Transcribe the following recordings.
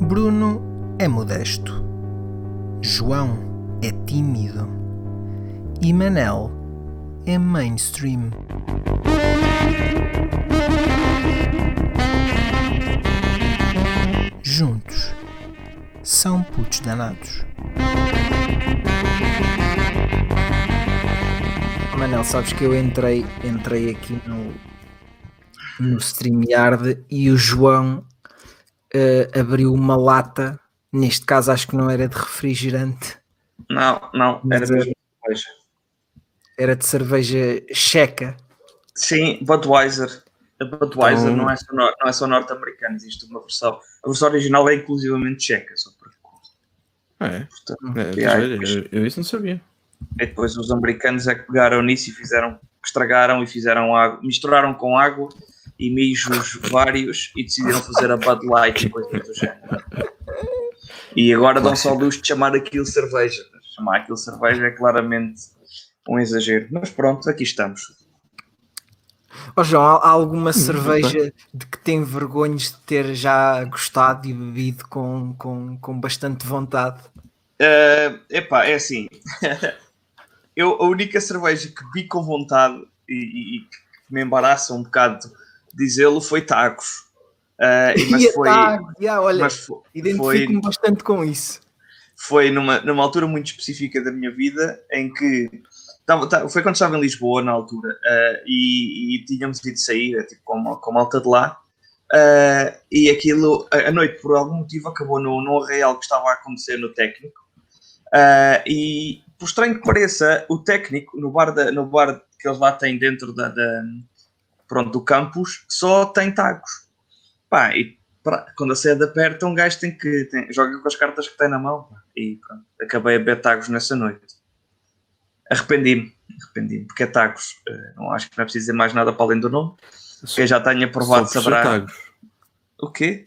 Bruno é modesto. João é tímido. E Manel é mainstream. Juntos são putos danados. Manel, sabes que eu entrei, entrei aqui no, no StreamYard e o João uh, abriu uma lata, neste caso acho que não era de refrigerante. Não, não, era de cerveja. Era de cerveja checa. Sim, Budweiser. A Budweiser então... não é só, não é só norte-americana, existe uma versão. A versão original é inclusivamente checa, só para ah, é? Portanto, é, é, eu, eu, isso não sabia. E depois os americanos é que pegaram nisso e fizeram, estragaram e fizeram água, misturaram com água e mijos vários e decidiram fazer a Bud Light e coisas do género. E agora dão só luz de chamar aquilo cerveja. Chamar aquilo cerveja é claramente um exagero. Mas pronto, aqui estamos. Oh João, há alguma cerveja de que tem vergonhas de ter já gostado e bebido com, com, com bastante vontade? Uh, epá, é assim. eu, a única cerveja que bebi com vontade e, e, que me embaraça um bocado dizê-lo foi tacos. Uh, mas foi, taco, yeah, olha, identifico-me bastante com isso. Foi numa, numa altura muito específica da minha vida em que foi quando estava em Lisboa na altura uh, e, e, tínhamos ido sair tipo, com, com malta de lá uh, e aquilo a, a, noite por algum motivo acabou no, no arraial que estava a acontecer no técnico e por estranho que pareça o técnico no bar, da, no bar que eles lá têm dentro da, da pronto, do campus só tem tacos. Pá, e pra, quando a sede aperta, um gajo tem que. Tem, joga com as cartas que tem na mão. Pá, e pronto, acabei a beber tacos nessa noite. Arrependi-me, arrependi-me, porque é tacos. Eh, não acho que não é preciso dizer mais nada para além do nome. Quem já tenha provado saberá. Tagos. O quê?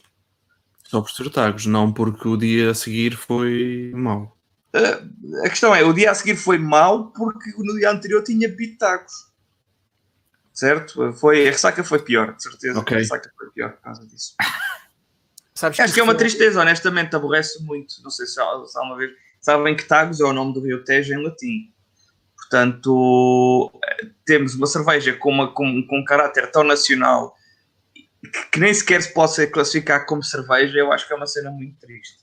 Só por ser tagos, não porque o dia a seguir foi mau. Uh, a questão é, o dia a seguir foi mau porque no dia anterior tinha bebido tacos certo? Foi, a ressaca foi pior, de certeza. Okay. A ressaca foi pior por causa disso. Sabes Acho que, que é uma tristeza, honestamente, aborrece muito. Não sei se há, se há uma vez. Sabem que Tagus é o nome do Rio Tejo em latim. Portanto, temos uma cerveja com, uma, com, com um caráter tão nacional que, que, nem sequer se possa classificar como cerveja. Eu acho que é uma cena muito triste.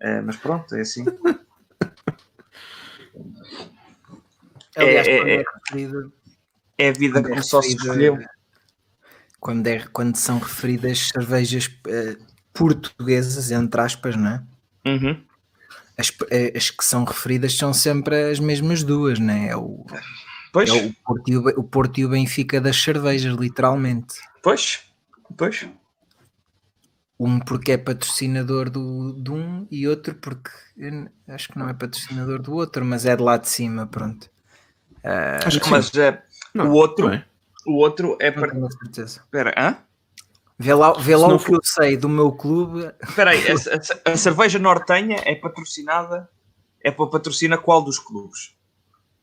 É, mas pronto, é assim. Aliás, é, é, é, é a vida que é só se escolheu. Quando, é, quando são referidas cervejas uh, portuguesas, entre aspas, não é? Uhum. As, eh, as, que são referidas são sempre as mesmas duas, não é? é o, pois. É o, Porto e o, o Porto e o Benfica das cervejas, literalmente. Pois, pois. Um porque é patrocinador do, de um e outro porque acho que não é patrocinador do outro, mas é de lá de cima, pronto. Uh, acho que mas é, não, o outro, é. o outro é para. certeza. Espera, hã? Vê lá, vê lá o que for... eu sei do meu clube. Espera aí, a, a, a, cerveja nortenha é patrocinada. É para patrocina qual dos clubes?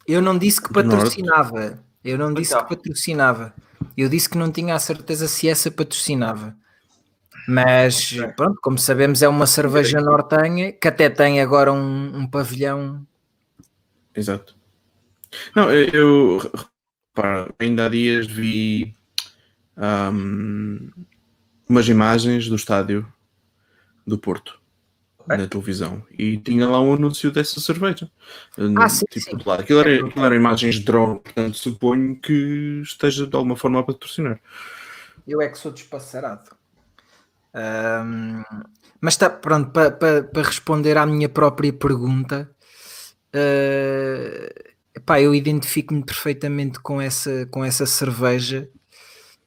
Eu não disse que patrocinava. Eu não disse então. que patrocinava. Eu disse que não tinha a certeza se essa patrocinava. Mas pronto, como sabemos, é uma cerveja nortenha que até tem agora um, um pavilhão. Exato. Não, eu, Pá, ainda há dias vi um, umas imagens do estádio do Porto é? na televisão e tinha lá um anúncio dessa cerveja. Ah, sim, tipo, sim. Lá. Aquilo, era, aquilo eram imagens de drone, portanto suponho que esteja de alguma forma a patrocinar. Eu é que sou despassarado. Um, mas está pronto para pa, pa responder à minha própria pergunta. Uh, Epá, eu identifico-me perfeitamente com essa, com essa cerveja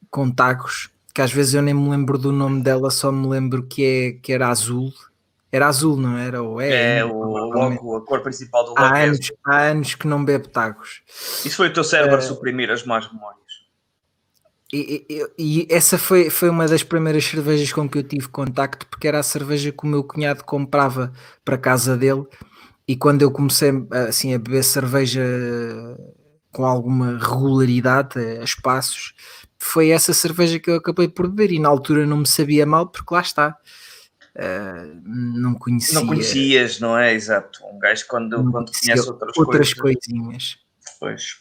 com tacos, que às vezes eu nem me lembro do nome dela, só me lembro que, é, que era azul. Era azul, não era? Ou é, é o, logo, a cor principal do logo. Há, é anos, há anos que não bebo tacos. Isso foi o teu cérebro uh, suprimir as más memórias. E, e, e, essa foi, foi uma das primeiras cervejas com que eu tive contacto, porque era a cerveja que o meu cunhado comprava para casa dele e quando eu comecei assim, a beber cerveja com alguma regularidade, a espaços, foi essa cerveja que eu acabei por beber e na altura não me sabia mal porque lá está. Uh, não conhecia. Não conhecias, não é? Exato. Um gajo quando, quando conhece outras, outras coisas. coisinhas. Pois.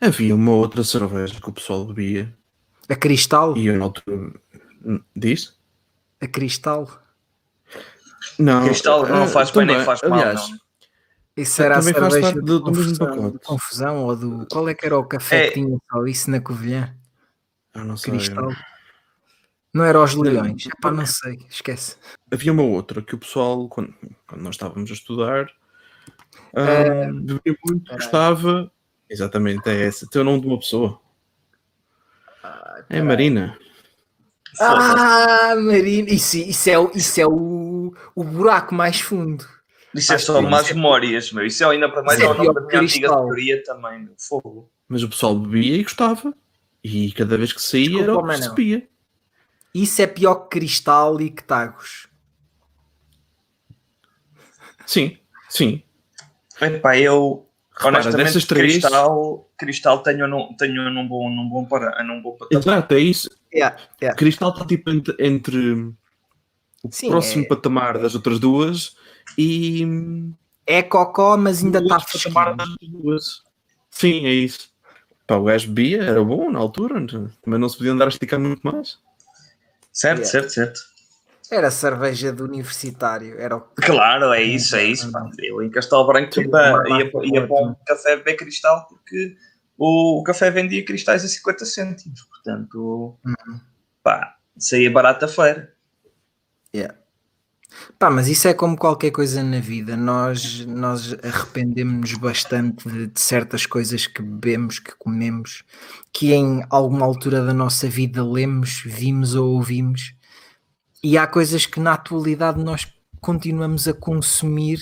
Havia uma outra cerveja que o pessoal bebia. A Cristal? E eu na altura. Diz? A Cristal? Não. Cristal não faz bem nem faz mal. Aliás, não. Isso era a cerveja do, do mesmo pacote. confusão ou do. Qual é que era o café é... que tinha só isso na Covilhã? Eu não sei. Cristal. Não era os leões. Epá, não sei, esquece. Havia uma outra que o pessoal, quando, quando nós estávamos a estudar, uh, bebia muito, gostava. Exatamente, é essa. Teu nome de uma pessoa. Ah, é Marina. Ah, Marina. Isso, isso, é, isso é o, o buraco mais fundo. Isso é só más memórias, meu. Isso é ainda para mais é o nome da minha antiga teoria também, fogo. Mas o pessoal bebia e gostava. E cada vez que saía Desculpa, era o que recebia. Isso é pior que cristal e que tagos. Sim, sim. Epá, eu Repara, honestamente três... cristal, cristal tenho, num, tenho num bom, num bom para num bom patamar. Exato, é isso. Yeah, yeah. Cristal está tipo entre, entre o sim, próximo é... patamar das outras duas e é cocó, mas ainda está patamar das duas. Sim, é isso. Pá, o SB era bom na altura, também não se podia andar a esticar muito mais. Certo, yeah. certo, certo. Era cerveja de universitário. Era o... Claro, é isso, é isso. Pá. Eu em Castelo Branco ia, ia, ia para um café beber cristal porque o, o, café vendia cristais a 50 cêntimos. Portanto, uhum. pá, saía barata a feira. Yeah. Pá, mas isso é como qualquer coisa na vida. Nós, nós arrependemos-nos bastante de, de, certas coisas que bebemos, que comemos, que em alguma altura da nossa vida lemos, vimos ou ouvimos. E há coisas que na atualidade nós continuamos a consumir,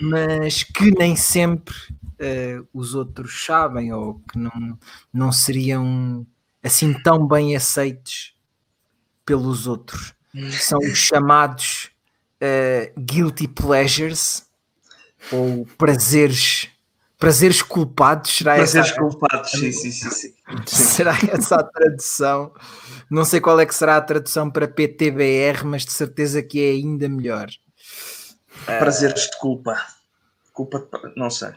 mas que nem sempre uh, os outros sabem ou que não, não seriam assim tão bem aceitos pelos outros são os chamados uh, guilty pleasures ou prazeres prazeres culpados. Será prazeres essa, culpados sim, sim, sim, sim, será essa a tradução? Não sei qual é que será a tradução para PTBR mas de certeza que é ainda melhor. Prazeres de culpa. Culpa de... não sei.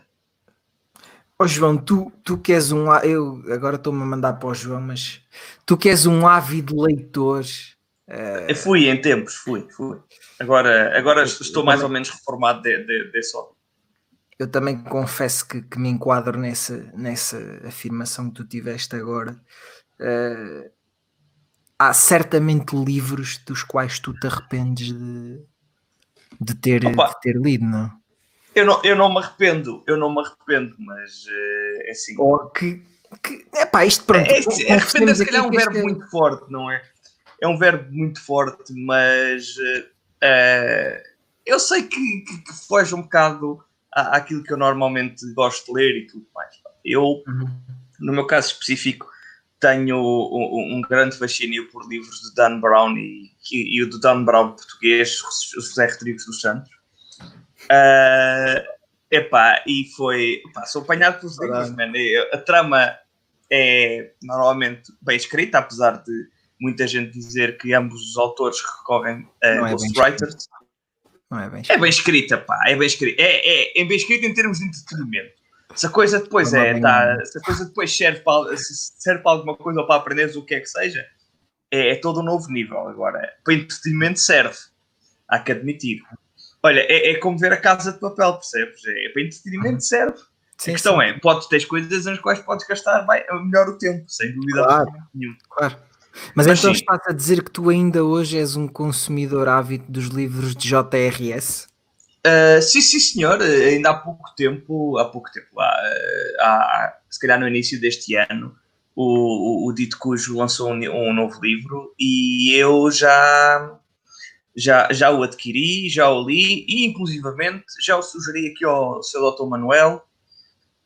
Oh, João, tu, tu que és um. Eu agora estou-me a mandar para o João, mas tu que és um ávido leitor Uh... Fui em tempos, fui, fui. Agora, agora estou mais ou menos reformado de, de, desse hobby. Eu também confesso que, que, me enquadro nessa, nessa afirmação que tu tiveste agora. Uh, há certamente livros dos quais tu te arrependes de, de, ter, de ter lido, não? Eu não, eu não me arrependo, eu não me arrependo, mas uh, é assim. Ou que, que epá, isto pronto. É, é, arrepender se calhar é um verbo é... muito forte, não é? É um verbo muito forte, mas uh, eu sei que, que, que, foge um bocado à, àquilo que eu normalmente gosto de ler e tudo mais. Eu, uhum. no meu caso específico, tenho um, um, grande fascínio por livros de Dan Brown e, e, e o do Dan Brown português, José Rodrigues dos Santos. Uh, epá, e foi. Epá, sou apanhado pelos livros, man. A trama é normalmente bem escrita, apesar de muita gente dizer que ambos os autores recorrem a é ghostwriters. Não é bem escrita. É bem escrita, pá, é bem escrita. É, é, é bem escrita em termos de entretenimento. Se a coisa depois não é, tá, se a coisa depois serve para, serve para alguma coisa ou para aprenderes o que é que seja, é, é todo um novo nível. Agora, para entretenimento serve, há que admitir. Olha, é, é como ver a casa de papel, percebes? É, para entretenimento serve. Sim, a questão sim. é, podes ter coisas nas quais podes gastar melhor o tempo, sem dúvida claro, nenhuma. Claro. Mas, Mas então sim. estás a dizer que tu ainda hoje és um consumidor ávido dos livros de JRS? Uh, sim, sim, senhor. Ainda há pouco tempo, há pouco tempo, há, há, se calhar no início deste ano, o, o, o Dito Cujo lançou um, um, novo livro e eu já, já, já o adquiri, já o li e, inclusivamente, já o sugeri aqui ao seu Dr. Manuel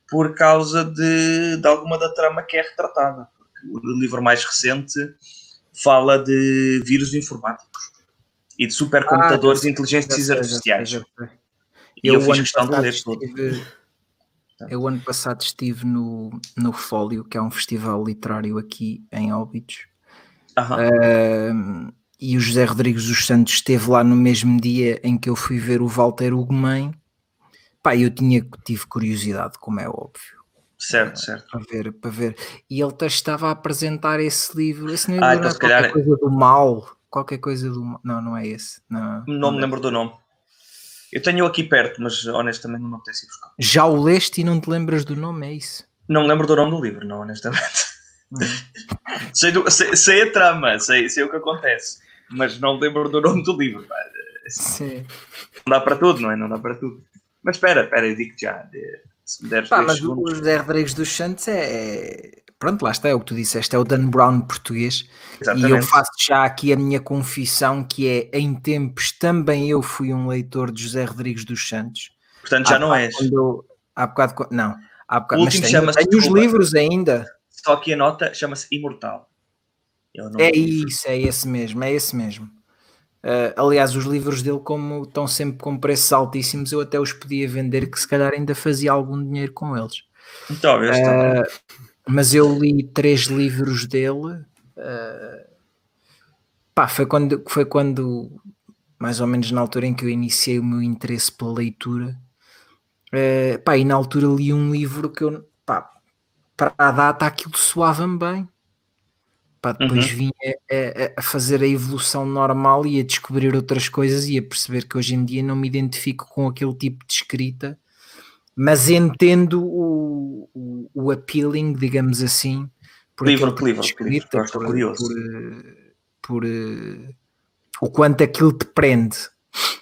por causa de, de alguma da trama que é retratada o livro mais recente fala de vírus informáticos e de supercomputadores ah, de inteligências artificiais. E eu, eu fiz questão de ler tudo. Eu ano passado estive no, no Fólio, que é um festival literário aqui em Óbidos. Uh, e o José Rodrigues dos Santos esteve lá no mesmo dia em que eu fui ver o Walter Ugumem. Pá, eu tinha, tive curiosidade, como é óbvio. Certo, certo. Para ver, para ver. E ele estava a apresentar esse livro. Esse livro ah, então, qualquer calhar... coisa do mal. Qualquer coisa do mal. Não, não é esse. Não, não, me lembro do nome. Eu tenho aqui perto, mas honestamente não me apetece buscar. Já o leste e não te lembras do nome, é isso? Não me lembro do nome do livro, não, honestamente. Hum. sei, do, sei, sei, a trama, sei, sei o que acontece, mas não me lembro do nome do livro. Sim. Não dá para tudo, não é? Não dá para tudo. Mas espera, espera, eu digo já. Se me deres Pá, mas segundos. o José Rodrigues dos Santos é, é, Pronto, lá está, é o que tu disseste, é o Dan Brown português. Exatamente. E eu faço já aqui a minha confissão, que é em tempos também eu fui um leitor de José Rodrigues dos Santos. Portanto, já há não és. Eu, há bocado, não, há bocado, o último chama-se. Tenho os livros ainda. Só aqui a nota chama-se Imortal. É isso, é esse mesmo, é esse mesmo. Uh, aliás, os livros dele, como estão sempre com preços altíssimos, eu até os podia vender, que se calhar ainda fazia algum dinheiro com eles. Talvez, uh, Mas eu li três livros dele. Uh, pá, foi quando, foi quando, mais ou menos na altura em que eu iniciei o meu interesse pela leitura. Uh, pá, e na altura li um livro que eu, pá, para a data aquilo soava-me bem. Pá, depois uhum. vinha a, a, fazer a evolução normal e a descobrir outras coisas e a perceber que hoje em dia não me identifico com aquele tipo de escrita, mas entendo o, o, o appealing, digamos assim, por livro, tipo livro, escrita, livro, por, curioso. Por, por, por, o quanto aquilo te prende.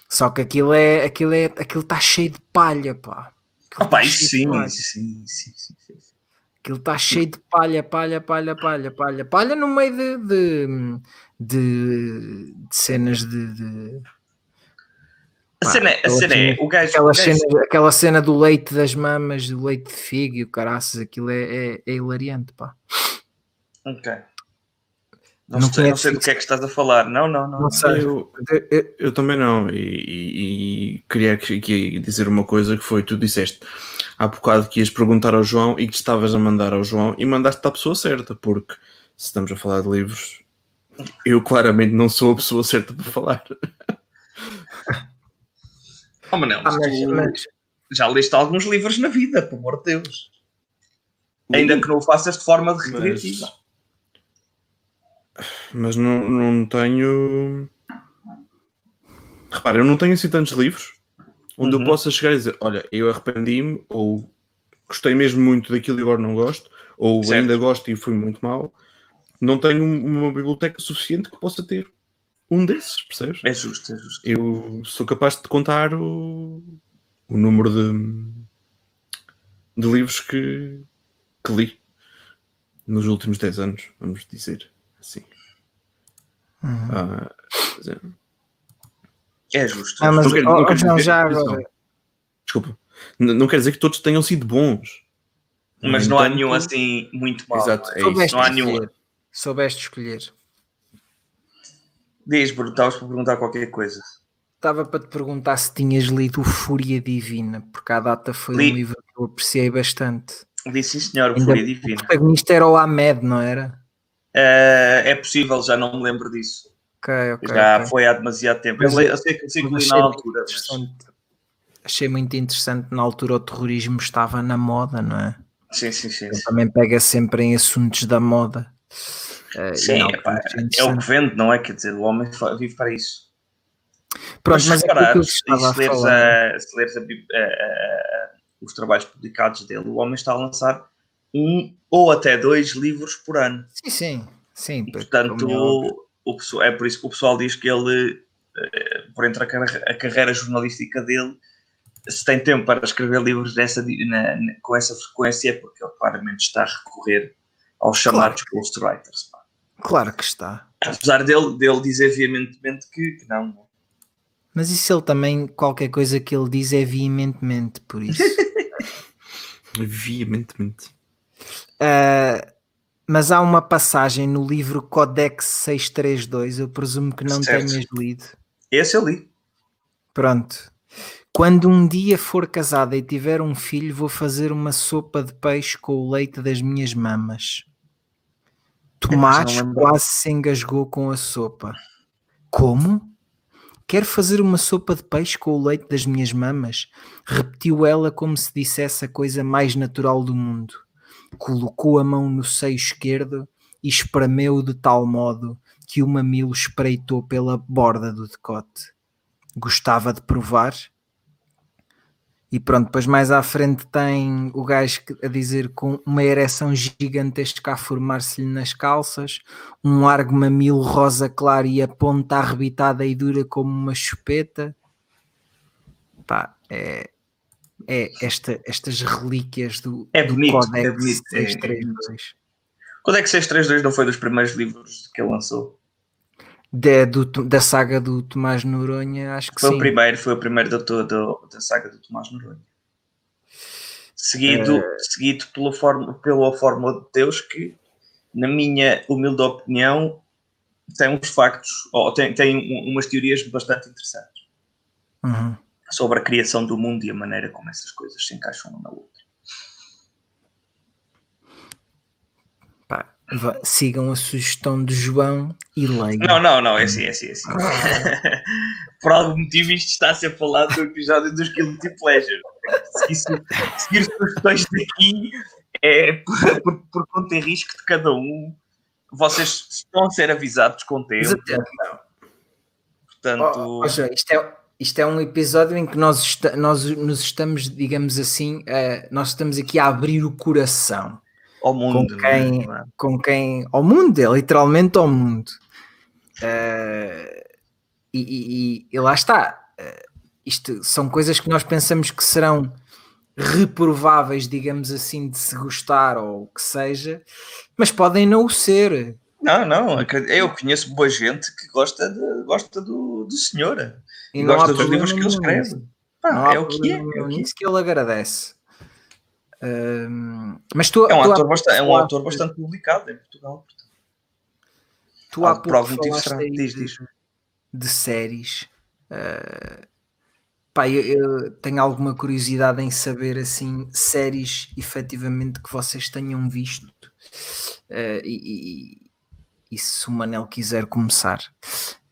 Só que aquilo é aquilo é aquilo está cheio de palha, pá. Ah, pá, isso sim, sim, sim, sim, sim. Aquilo está cheio de palha, palha, palha, palha, palha, palha no meio de, de, de, de cenas de. de... A cena, a cena é, o gajo, aquela, o gajo... Cena, aquela cena do leite das mamas, do leite de figo e o caraças, aquilo é, é, é hilariante, pá. Ok. Não, não, sei, não sei do que é que estás a falar. Não, não, não. não sei. Eu, eu, eu, também não. E, e, e queria aqui dizer uma coisa que foi, tu disseste há bocado que ias perguntar ao João e que estavas a mandar ao João e mandaste a pessoa certa, porque se estamos a falar de livros, eu claramente não sou a pessoa certa para falar. Oh, Manel, ah, mas, mas... já leste alguns livros na vida, pelo amor de Deus. Ainda que não o faças de forma recreativa. Mas, mas não, não tenho. Repara, eu não tenho assim tantos livros onde uhum. eu possa chegar e dizer: Olha, eu arrependi-me, ou gostei mesmo muito daquilo e agora não gosto, ou certo. ainda gosto e fui muito mal. Não tenho uma biblioteca suficiente que possa ter um desses, percebes? É justo, é justo. Eu sou capaz de contar o, o número de, de livros que, que li nos últimos 10 anos, vamos dizer assim. Uhum. Ah, é justo. Ah, mas não, quer, não, dizer, já agora... Desculpa. Não quer dizer que todos tenham sido bons. Mas não há nenhum assim muito mal. Exato, é isso. Não há nenhum. Soubeste escolher. Diz, Bruno, estavas para perguntar qualquer coisa. Estava para te perguntar se tinhas lido Fúria Divina, porque a data foi Li. um livro que eu apreciei bastante. Li sim, senhor, Ainda Fúria Divina. O protagonista era o Ahmed, não era? Uh, é possível, já não me lembro disso. Okay, okay, já okay. foi há demasiado tempo. eu, eu sei que li na altura. Mas... Achei muito interessante, na altura o terrorismo estava na moda, não é? Sim, sim, sim. sim. também pega sempre em assuntos da moda. Uh, sim, não, é, é, o que vende, não é? Quer dizer, o homem vive para isso. Pronto, mas, mas reparar, é se, leres, a, se leres a, a, os trabalhos publicados dele, o homem está a lançar um ou até dois livros por ano. Sim, sim. sim e, portanto, o pessoal, é por isso que o pessoal diz que ele, eh, por entre a carreira, a carreira jornalística dele, se tem tempo para escrever livros dessa, na, na, com essa frequência, é porque ele claramente está a recorrer aos chamados claro. ghostwriters. Claro que está. Apesar dele, dele dizer veementemente que, que não. Mas isso ele também, qualquer coisa que ele diz é veementemente, por isso. veementemente. Uh, mas há uma passagem no livro Codex 632, eu presumo que não certo. tenhas lido. Esse eu li. Pronto. Quando um dia for casada e tiver um filho, vou fazer uma sopa de peixe com o leite das minhas mamas. Tomás quase se engasgou com a sopa. Como? Quero fazer uma sopa de peixe com o leite das minhas mamas? Repetiu ela como se dissesse a coisa mais natural do mundo. Colocou a mão no seio esquerdo e espremeu de tal modo que o mamilo espreitou pela borda do decote. Gostava de provar? E pronto, depois mais à frente tem o gajo a dizer com uma ereção gigantesca a formar-se-lhe nas calças, um largo mamilo rosa claro e a ponta arrebitada e dura como uma chupeta. Pá, é, é esta, estas relíquias do, é bonito, do Codex é bonito, 632. É, Codex 632 não foi dos primeiros livros que ele lançou? Da, do, da saga do Tomás Noronha, acho que foi sim. o primeiro, foi o primeiro da, da, da saga do Tomás Noronha. Seguido, é... seguido pela, forma, pela Fórmula de Deus, que, na minha humilde opinião, tem uns factos, ou tem, tem umas teorias bastante interessantes uhum. Sobre a criação do mundo e a maneira como essas coisas se encaixam uma na outra. sigam a sugestão de João e leiam. Não, não, não, é assim, é assim, é assim. por algum motivo isto está a ser falado no episódio dos Guilty Pleasure. seguir sugestões daqui é por, por, por conta risco de cada um. Vocês estão a ser avisados com tempo. Portanto. Oh, oh, isto, é, isto é um episódio em que nós, nós nos estamos, digamos assim, uh, nós estamos aqui a abrir o coração ao mundo. Com quem, é? com quem ao mundo, é literalmente ao mundo. Uh, e, e, e, lá está. Uh, isto são coisas que nós pensamos que serão reprováveis, digamos assim, de se gostar ou o que seja, mas podem não o ser. Não, não, eu conheço boa gente que gosta, de, gosta do, do senhor e, e gosta dos livros que ele escreve. Pá, é o que é. É o que, é. que ele agradece mas tu, é um, tu ator, bastante, é um autor bastante publicado em Portugal. Portanto. Tu há por algum motivo será, diz, diz. De, de séries. Uh, pá, eu, eu, tenho alguma curiosidade em saber assim séries efetivamente que vocês tenham visto uh, e, e, se o Manel quiser começar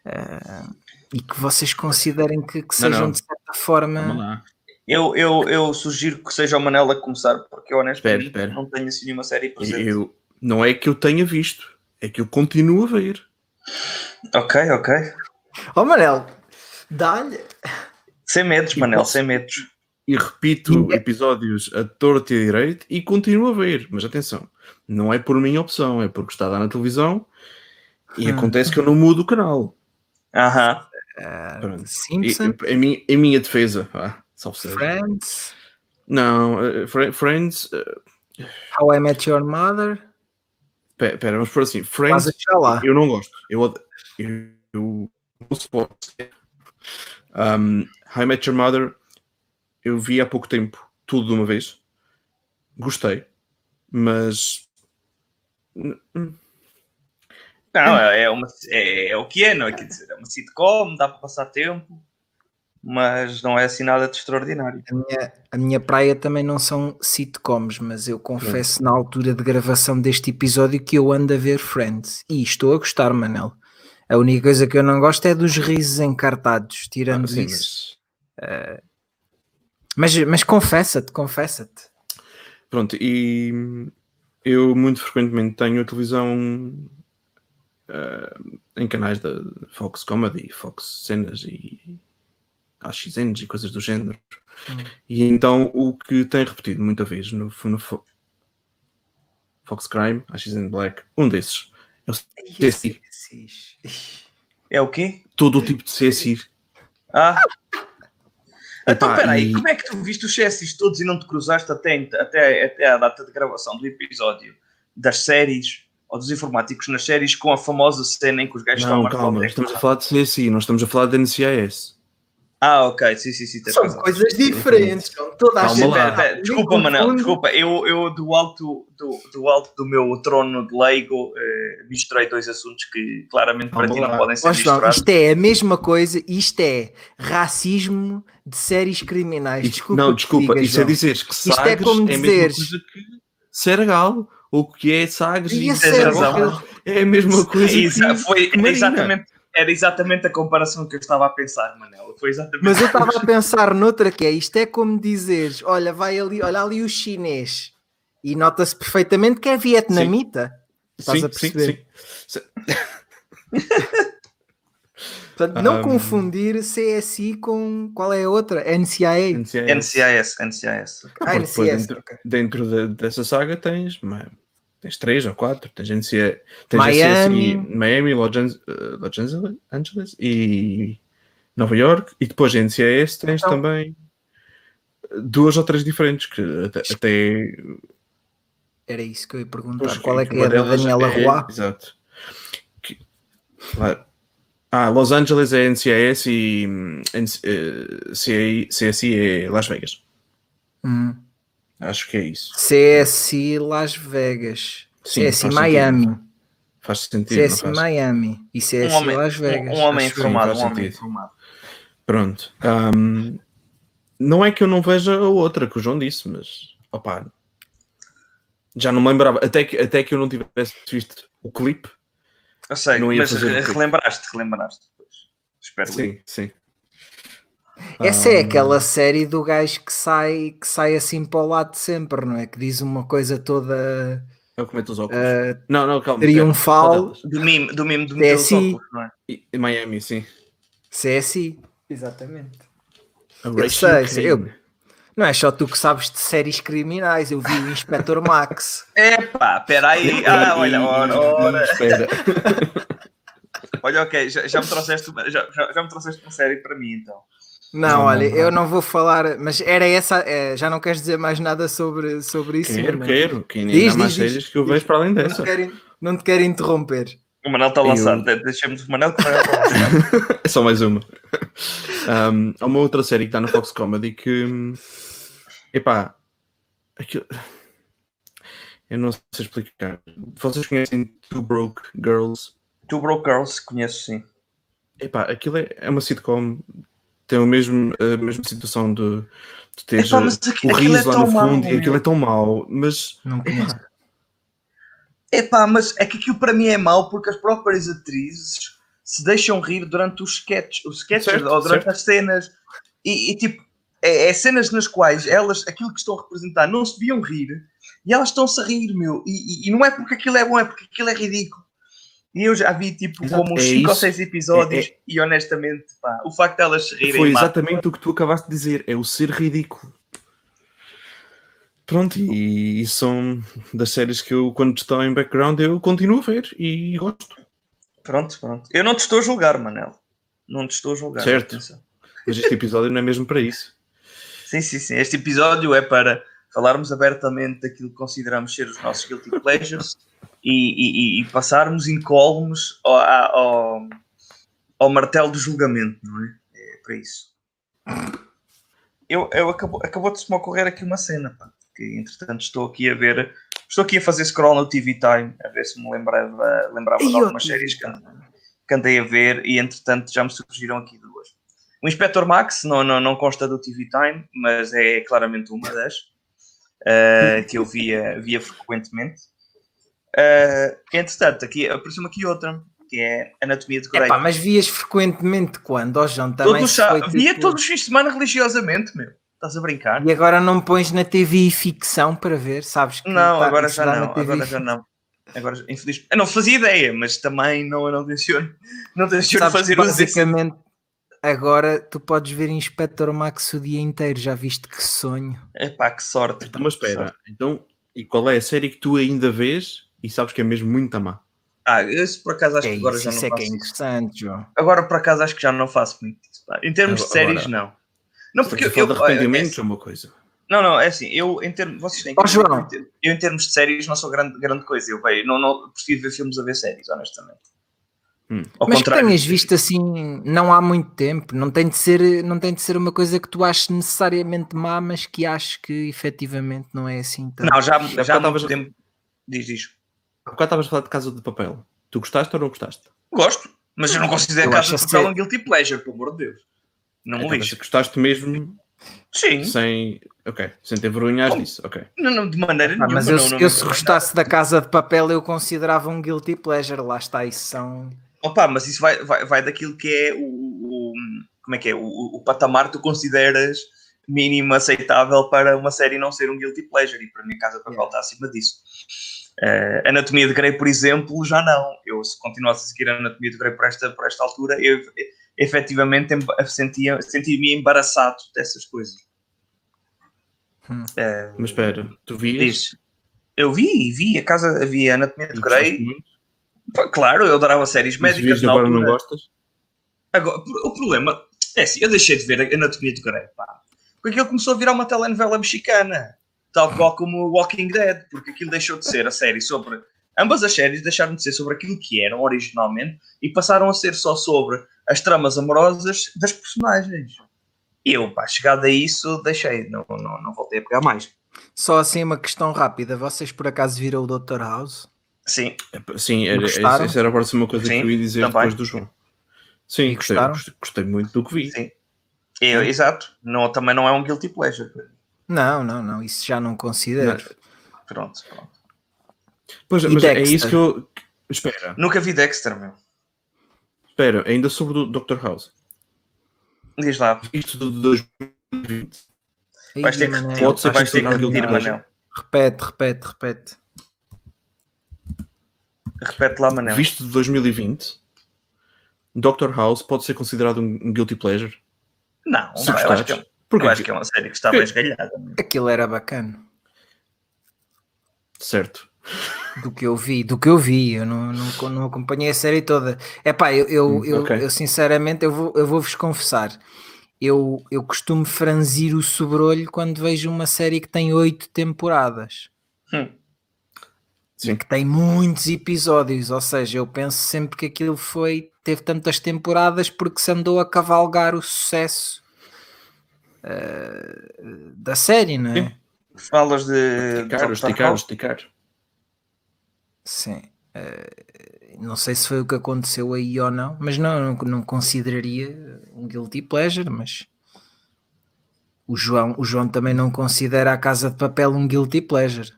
uh, e que vocês considerem que, que sejam não, não. de certa forma eu, eu, eu sugiro que seja o Manel a começar, porque eu honestamente espera, espera. não tenho assim nenhuma série presente. Eu, não é que eu tenha visto, é que eu continuo a ver. Ok, ok. Ó oh, Manel, dá-lhe. Sem medos, Manel, posso... sem medos. E repito episódios a torto e a direito e continuo a ver. Mas atenção, não é por minha opção, é porque está a dar na televisão e hum. acontece que eu não mudo o canal. Aham. Uh, Simpson. Em, minha, em minha defesa, ah, Friends? Não, uh, Friends. Uh... How I Met Your Mother? Pera, vamos por assim. Friends, eu não gosto. Eu, eu, eu não suporto. Um, How I Met Your Mother, eu vi há pouco tempo tudo de uma vez. Gostei, mas. Não, é, é, uma, é, é o que é, não é? Quer dizer, é uma sitcom, dá para passar tempo mas não é assim nada de extraordinário. A minha, a minha praia também não são sitcoms, mas eu confesso na altura de gravação deste episódio que eu ando a ver Friends e estou a gostar, Manel. A única coisa que eu não gosto é dos risos encartados, tirando ah, sim, isso. Mas, uh, mas, mas confessa-te, confessa-te. Pronto, e eu muito frequentemente tenho a televisão uh, em canais da Fox Comedy, Fox Cenas e AXNs e coisas do género. Hum. E então o que tem repetido muita vez no, no Fox Crime, AXN Black, um desses é o CSI. É o quê? Todo o tipo de CSI. Ah! Então, peraí, e... como é que tu viste os CSIs todos e não te cruzaste até, até, até a data de gravação do episódio das séries ou dos informáticos nas séries com a famosa cena em que os gajos não, estão calma, estamos a falar de CSI, nós estamos a falar de NCIS. Ah, ok, sim, sim, sim. São coisas diferentes, são toda a gente. Desculpa, Manel, desculpa. Eu, eu do, alto, do, do alto do meu trono de leigo eh, misturei dois assuntos que claramente para ti não podem ser misturados. Isto é a mesma coisa, isto é racismo de séries criminais. Desculpa não, desculpa, diga, isso é dizer que Sagres isto é, como é dizeres... coisa que Sergal, ou que é Sagres e, e é a mesma coisa. Exa foi exatamente era exatamente a comparação que eu estava a pensar, Manela. Foi exatamente Mas eu estava a pensar noutra que é isto é como dizeres: olha, vai ali, olha ali o chinês e nota-se perfeitamente que é vietnamita. Sim. Estás sim, a perceber? Sim, sim. Portanto, não um... confundir CSI com qual é a outra? NCIS. NCIS. NCIS. Ah, NCIS. Dentro, dentro de, dessa saga tens tens três ou quatro, tens, NCA, tens Miami, Miami Los, Angeles e Nova York, e depois NCAS tens então, também duas ou três diferentes que até, até... era isso que eu ia perguntar. Pois, Qual é que é a da Daniela é, Roy? Exato. Que, ah, Los Angeles é NCAS e um, CSI é Las Vegas. Hum. Acho que é isso. CSI Las Vegas. Sim, CSI Miami. Sentido. Faz sentido. CSI Miami e CSI um homem, Las Vegas. Um, um homem informado, um homem informado. Pronto. Um, não é que eu não veja a outra que o João disse, mas opa, já não me lembrava. Até que, até que eu não tivesse visto o clipe. Eu sei, não ia mas fazer relembraste, relembraste. Espero sim, que. sim. Essa é aquela série do gajo que sai, que sai assim para o lado de sempre, não é? Que diz uma coisa toda. É o que mete os óculos. Uh, não, não, calma. Triunfal. Do mime, do mime, do meter óculos, não é? E, Miami, sim. CSI, exatamente. Eu sei, sei eu, não é só tu que sabes de séries criminais, eu vi o Inspector Max. Epá, peraí. Ah, olha, ora, ora. Espera. olha, ok, já, já, me trouxeste, já, já, já me trouxeste uma série para mim, então. Não, olha, eu não vou falar, mas era essa, é, já não queres dizer mais nada sobre, sobre isso? Quero, não? quero, que ainda diz, há mais diz, séries que eu vejo para além dessa. Não te quero, não te quero interromper. O Manel está a lançar, eu... deixamos o Manel que vai É só mais uma. Um, há uma outra série que está no Fox Comedy que, epá, aquilo... eu não sei explicar. Vocês conhecem Two Broke Girls? Two Broke Girls, conheço sim. Epá, aquilo é, é uma sitcom tem a mesma, a mesma situação de, de ter Epá, o riso é lá no fundo e aquilo é tão mau, mas. Não conheço. Epá, mas é que aquilo para mim é mau porque as próprias atrizes se deixam rir durante os sketches, os sketches certo, ou durante certo. as cenas e, e tipo, é, é, cenas nas quais elas, aquilo que estão a representar, não se deviam rir e elas estão-se a rir, meu. E, e, e, não é porque aquilo é bom, é porque aquilo é ridículo. E eu já vi tipo Exato, como 5 é ou 6 episódios é, é... e honestamente pá, o facto de elas rirem Foi exatamente o que tu acabaste de dizer, é o ser ridículo. Pronto, e, e são das séries que eu, quando estou em background, eu continuo a ver e gosto. Pronto, pronto. Eu não te estou a julgar, Manel. Não te estou a julgar. Certo. Mas este episódio não é mesmo para isso. Sim, sim, sim. Este episódio é para falarmos abertamente daquilo que consideramos ser os nossos guilty pleasures e, e, e passarmos incólumes ao, ao, ao, martelo do julgamento, não é? É para isso. Eu, eu acabou, acabou de se me ocorrer aqui uma cena, pá, que entretanto estou aqui a ver, estou aqui a fazer scroll no TV Time, a ver se me lembrava, lembrava de algumas séries que, que andei a ver e entretanto já me surgiram aqui duas. O Inspector Max não, não, não consta do TV Time, mas é claramente uma das uh, que eu via, via frequentemente. Uh, entretanto, aqui, apareceu-me aqui outra, que é Anatomia de Grey. Epá, mas vias frequentemente quando? Oh, João, também todos, foi, Via tipo... todos os fins de semana religiosamente, meu. Estás a brincar? E agora não pões na TV ficção para ver, sabes? Que não, agora já não, agora já não. Agora, infelizmente, eu não fazia ideia, mas também não, eu não tenciono, não tenciono fazer basicamente, agora tu podes ver Inspector Max o dia inteiro, já viste que sonho. É pá, que sorte. Então, mas espera, então, e qual é a série que tu ainda vês e sabes que é mesmo muito má. Ah, isso por acaso acho é que agora isso, já não isso faço. é que é interessante, João. Agora por acaso acho que já não faço muito isso. Em termos agora, de séries, não. Não, porque eu. eu de arrependimentos é, uma coisa. Não, não, é assim, eu em termos. Vocês têm que. Oh, João. Eu, em termos de séries não sou grande, grande coisa. Eu vejo, não, não prefiro ver filmes a ver séries, honestamente. Hum. Mas que tenhas visto assim, não há muito tempo, não tem, de ser, não tem de ser uma coisa que tu aches necessariamente má, mas que acho que efetivamente não é assim. Tão... Não, já, já, já há muito tempo. Diz, diz. Quando estavas a falar de Casa de Papel, tu gostaste ou não gostaste? Gosto, mas eu não considero eu Casa de Papel ser... um guilty pleasure, pelo amor de Deus. Não me então, Gostaste mesmo Sim. Sem, ok, sem ter vergonhas disso, ok. Não, não, de maneira ah, nenhuma. Mas eu, não, não, eu se gostasse da Casa de Papel, eu considerava um guilty pleasure. Lá está, isso são Opa, mas isso vai, vai, vai daquilo que é o, o como é que é, o, o patamar que tu consideras mínimo aceitável para uma série não ser um guilty pleasure e para mim Casa de Papel yeah. está acima disso. Uh, Anatomia de Grey, por exemplo, já não. Eu se continuasse a seguir a Anatomia de Grey por esta, por esta altura, eu efetivamente sentia, sentia-me embaraçado dessas coisas. Hum. Uh, mas espera, tu vias? Diz, eu vi, vi a casa, havia Anatomia de Grey. Claro, eu adorava séries médicas. Na agora altura. não gostas? Agora, o problema é assim, eu deixei de ver a Anatomia de Grey, pá, porque aquilo começou a virar uma telenovela mexicana, tal qual como Walking Dead, porque aquilo deixou de ser a série sobre. Ambas as séries deixaram de ser sobre aquilo que eram originalmente e passaram a ser só sobre as tramas amorosas das personagens. E eu, pá, chegado a isso, deixei, não, não, não voltei a pegar mais. Só assim uma questão rápida, vocês por acaso viram o Dr. House? Sim. Sim, era, essa era a próxima coisa Sim, que eu ia dizer também. depois do João. Sim, gostei, gostei, muito do que vi. Sim. Eu, exato. Não, também não é um guilty pleasure. Não, não, não. Isso já não considero. Pronto, pronto. Pois, mas Dexter? é isso que eu. Espera. Nunca vi Dexter, meu. Espera, ainda sobre o Dr. House. Diz lá. Isto de 2020. Vais ter que, pode ser vais ter que repetir, Manel. Repete, repete, repete. Repete lá, Manel. Visto de 2020, Doctor House pode ser considerado um guilty pleasure? Não, não eu, acho que, é, eu acho que é uma série que está bem esgalhada. Aquilo era bacana. Certo. Do que eu vi, do que eu vi, eu não, não, não acompanhei a série toda. É pá, eu, eu, hum, eu, okay. eu, sinceramente eu vou, eu vou vos confessar, eu, eu costumo franzir o sobrolho quando vejo uma série que tem oito temporadas. Hum. Sim. que tem muitos episódios, ou seja, eu penso sempre que aquilo foi teve tantas temporadas porque se andou a cavalgar o sucesso uh, da série, não é? Sim. Falas de esticar, esticar, esticar. Sim. Uh, não sei se foi o que aconteceu aí ou não, mas não, não, não consideraria um guilty pleasure, mas o João, o João também não considera a Casa de Papel um guilty pleasure.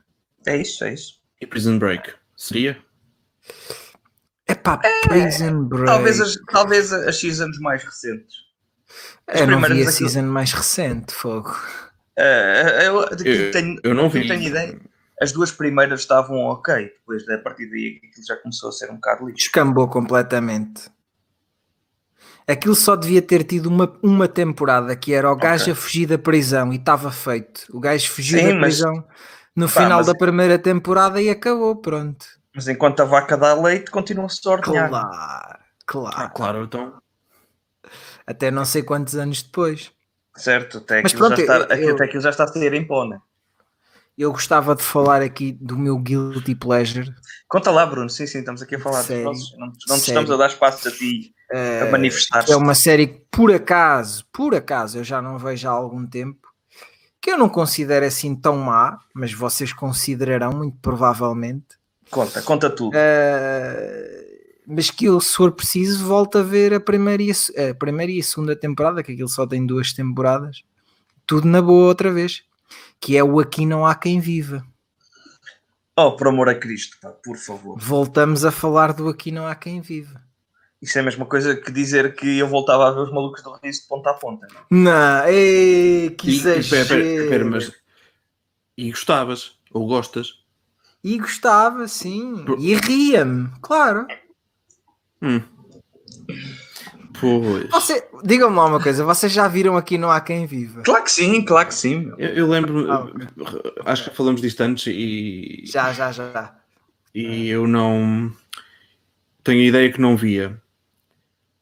É isso, é isso. E Prison Break? Seria? Epá, é, Prison Break. Talvez as, talvez as seasons mais recentes. As eu não vi a season mais recente, fogo. Uh, eu, eu, tenho, eu não vi. tenho ideia. As duas primeiras estavam ok, depois a partir daí aquilo já começou a ser um bocado lixo. Escambou completamente. Aquilo só devia ter tido uma, uma temporada que era o gajo okay. a fugir da prisão e estava feito. O gajo fugiu Sim, da prisão. Mas no Pá, final da primeira temporada e acabou, pronto. Mas enquanto a vaca dá leite, continua-se a ordenhar. Claro, claro. Ah, claro, então. Até não sei quantos anos depois. Certo, até aquilo, pronto, já, está, eu, até aquilo já está a sair em pó, né? Eu gostava de falar aqui do meu guilty pleasure. Conta lá, Bruno. Sim, sim, estamos aqui a falar série, nossos, Não, não te estamos a dar espaço a ti uh, a manifestar. É uma série que, por acaso, por acaso, eu já não vejo há algum tempo que eu não considero assim tão má, mas vocês considerarão muito provavelmente. Conta, conta tudo. Uh, mas que eu, se for preciso, volto a ver a primeira, e a, a primeira e a segunda temporada, que aquilo só tem duas temporadas, tudo na boa outra vez, que é o Aqui Não Há Quem Viva. Oh, por amor a Cristo, pá, por favor. Voltamos a falar do Aqui Não Há Quem Viva. Isso é a mesma coisa que dizer que eu voltava a ver os malucos do riso de ponta a ponta. Não, não ei, que exagero. Mas... E gostavas? Ou gostas? E gostava, sim. Por... E ria-me, claro. Hum. Pois. Você... Digam-me lá uma coisa, vocês já viram aqui Não Há Quem Viva? Claro que sim, claro que sim. Eu, eu lembro, ah, okay. acho que falamos disto antes e. Já, já, já. E eu não. Tenho a ideia que não via.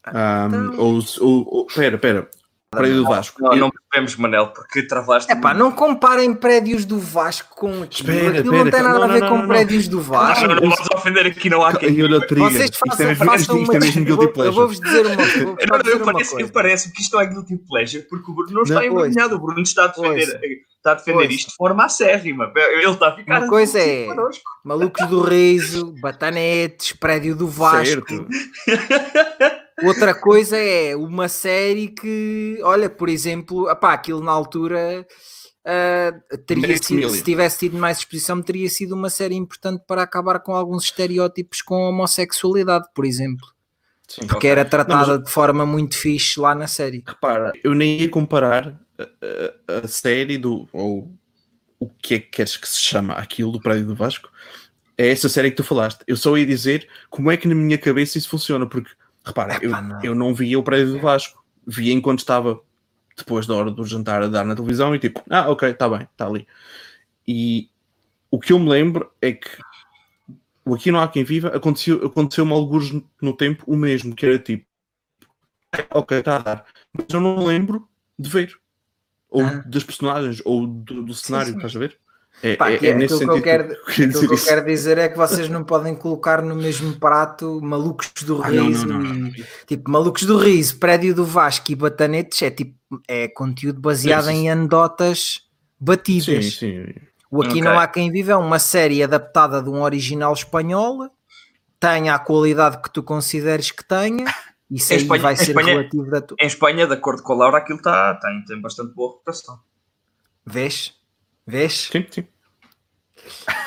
Um, então... ou, ou, ou, pera, pera. Prédio do Vasco. Não, não percebemos, Manel, porque travaste. É pá, não comparem prédios do Vasco com aquilo. Espera, aquilo não tem nada não, a ver não, com não, prédios do Vasco. Não, não vamos ofender aqui, não há quem. Vocês Isto é façam, mesmo- façam isto uma é mesmo eu vou-vos dizer uma, vou Eu, dizer eu, uma parece, coisa. eu parece que isto não é guilty pleasure, porque o Bruno não está Não, envergonhado. O Bruno está a defender, está a defender isto de forma acérrima. Ele está a ficar. Uma coisa assim é- connosco. Malucos do Riso, Batanetes, Prédio do Vasco. Certo. Outra coisa é uma série que, olha, por exemplo, apá, aquilo na altura ah, teria sido, se tivesse tido mais exposição, teria sido uma série importante para acabar com alguns estereótipos com a homossexualidade, por exemplo. Sim. Porque Ok. era tratada Não, de forma muito fixe lá na série. Repara, eu nem ia comparar a, a- a série do. ou o que é que queres que se chama aquilo do Prédio do Vasco. É essa série que tu falaste. Eu só ia dizer como é que na minha cabeça isso funciona, porque repara, eu, não. eu não via o Prédio do Vasco, via enquanto estava depois da hora do jantar a dar na televisão e tipo, ah, ok, está bem, está ali. E o que eu me lembro é que o Aqui Não Há Quem Viva aconteceu, aconteceu-me alguns no tempo o mesmo, que era tipo, ok, está a dar, mas eu não lembro de ver, ou Ah. das personagens, ou do, do cenário, sim. estás a ver? É, Pá, é, que é é que eu quero- que eu Aquilo dizer que eu isso. quero dizer é que vocês não podem colocar no mesmo prato malucos do Ah, não, riso não, não, não. e tipo malucos do riso, prédio do Vasco e batanetes é tipo é conteúdo baseado em anedotas batidas. Sim, sim. O Aqui Ok. Não Há Quem Vive é uma série adaptada de um original espanhol, tenha a qualidade que tu consideres que tenha, isso aí Espanha- vai ser Espanha- relativo da tua. Em Espanha, de acordo com a Laura, aquilo está, tem, tem bastante boa reputação. Vês? Vês? Sim, sim.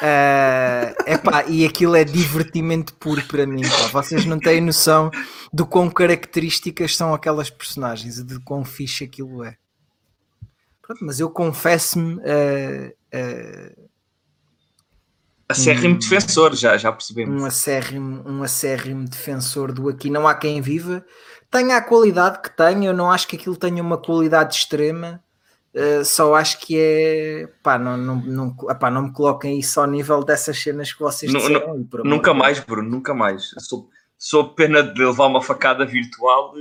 É epá, e aquilo é divertimento puro para mim. pá. Vocês não têm noção do quão características são aquelas personagens e de quão fixe aquilo é. Pronto, mas eu confesso-me. eh, eh, Acérrimo defensor, já, já percebemos. um acérrimo, um acérrimo defensor do aqui não há quem viva tenha a qualidade que tem, eu não acho que aquilo tenha uma qualidade extrema uh, só acho que é pá, não, não, não, epá, não me coloquem isso ao nível dessas cenas que vocês disseram aí, Nunca mais, Bruno, nunca mais. Sou, sou pena de levar uma facada virtual.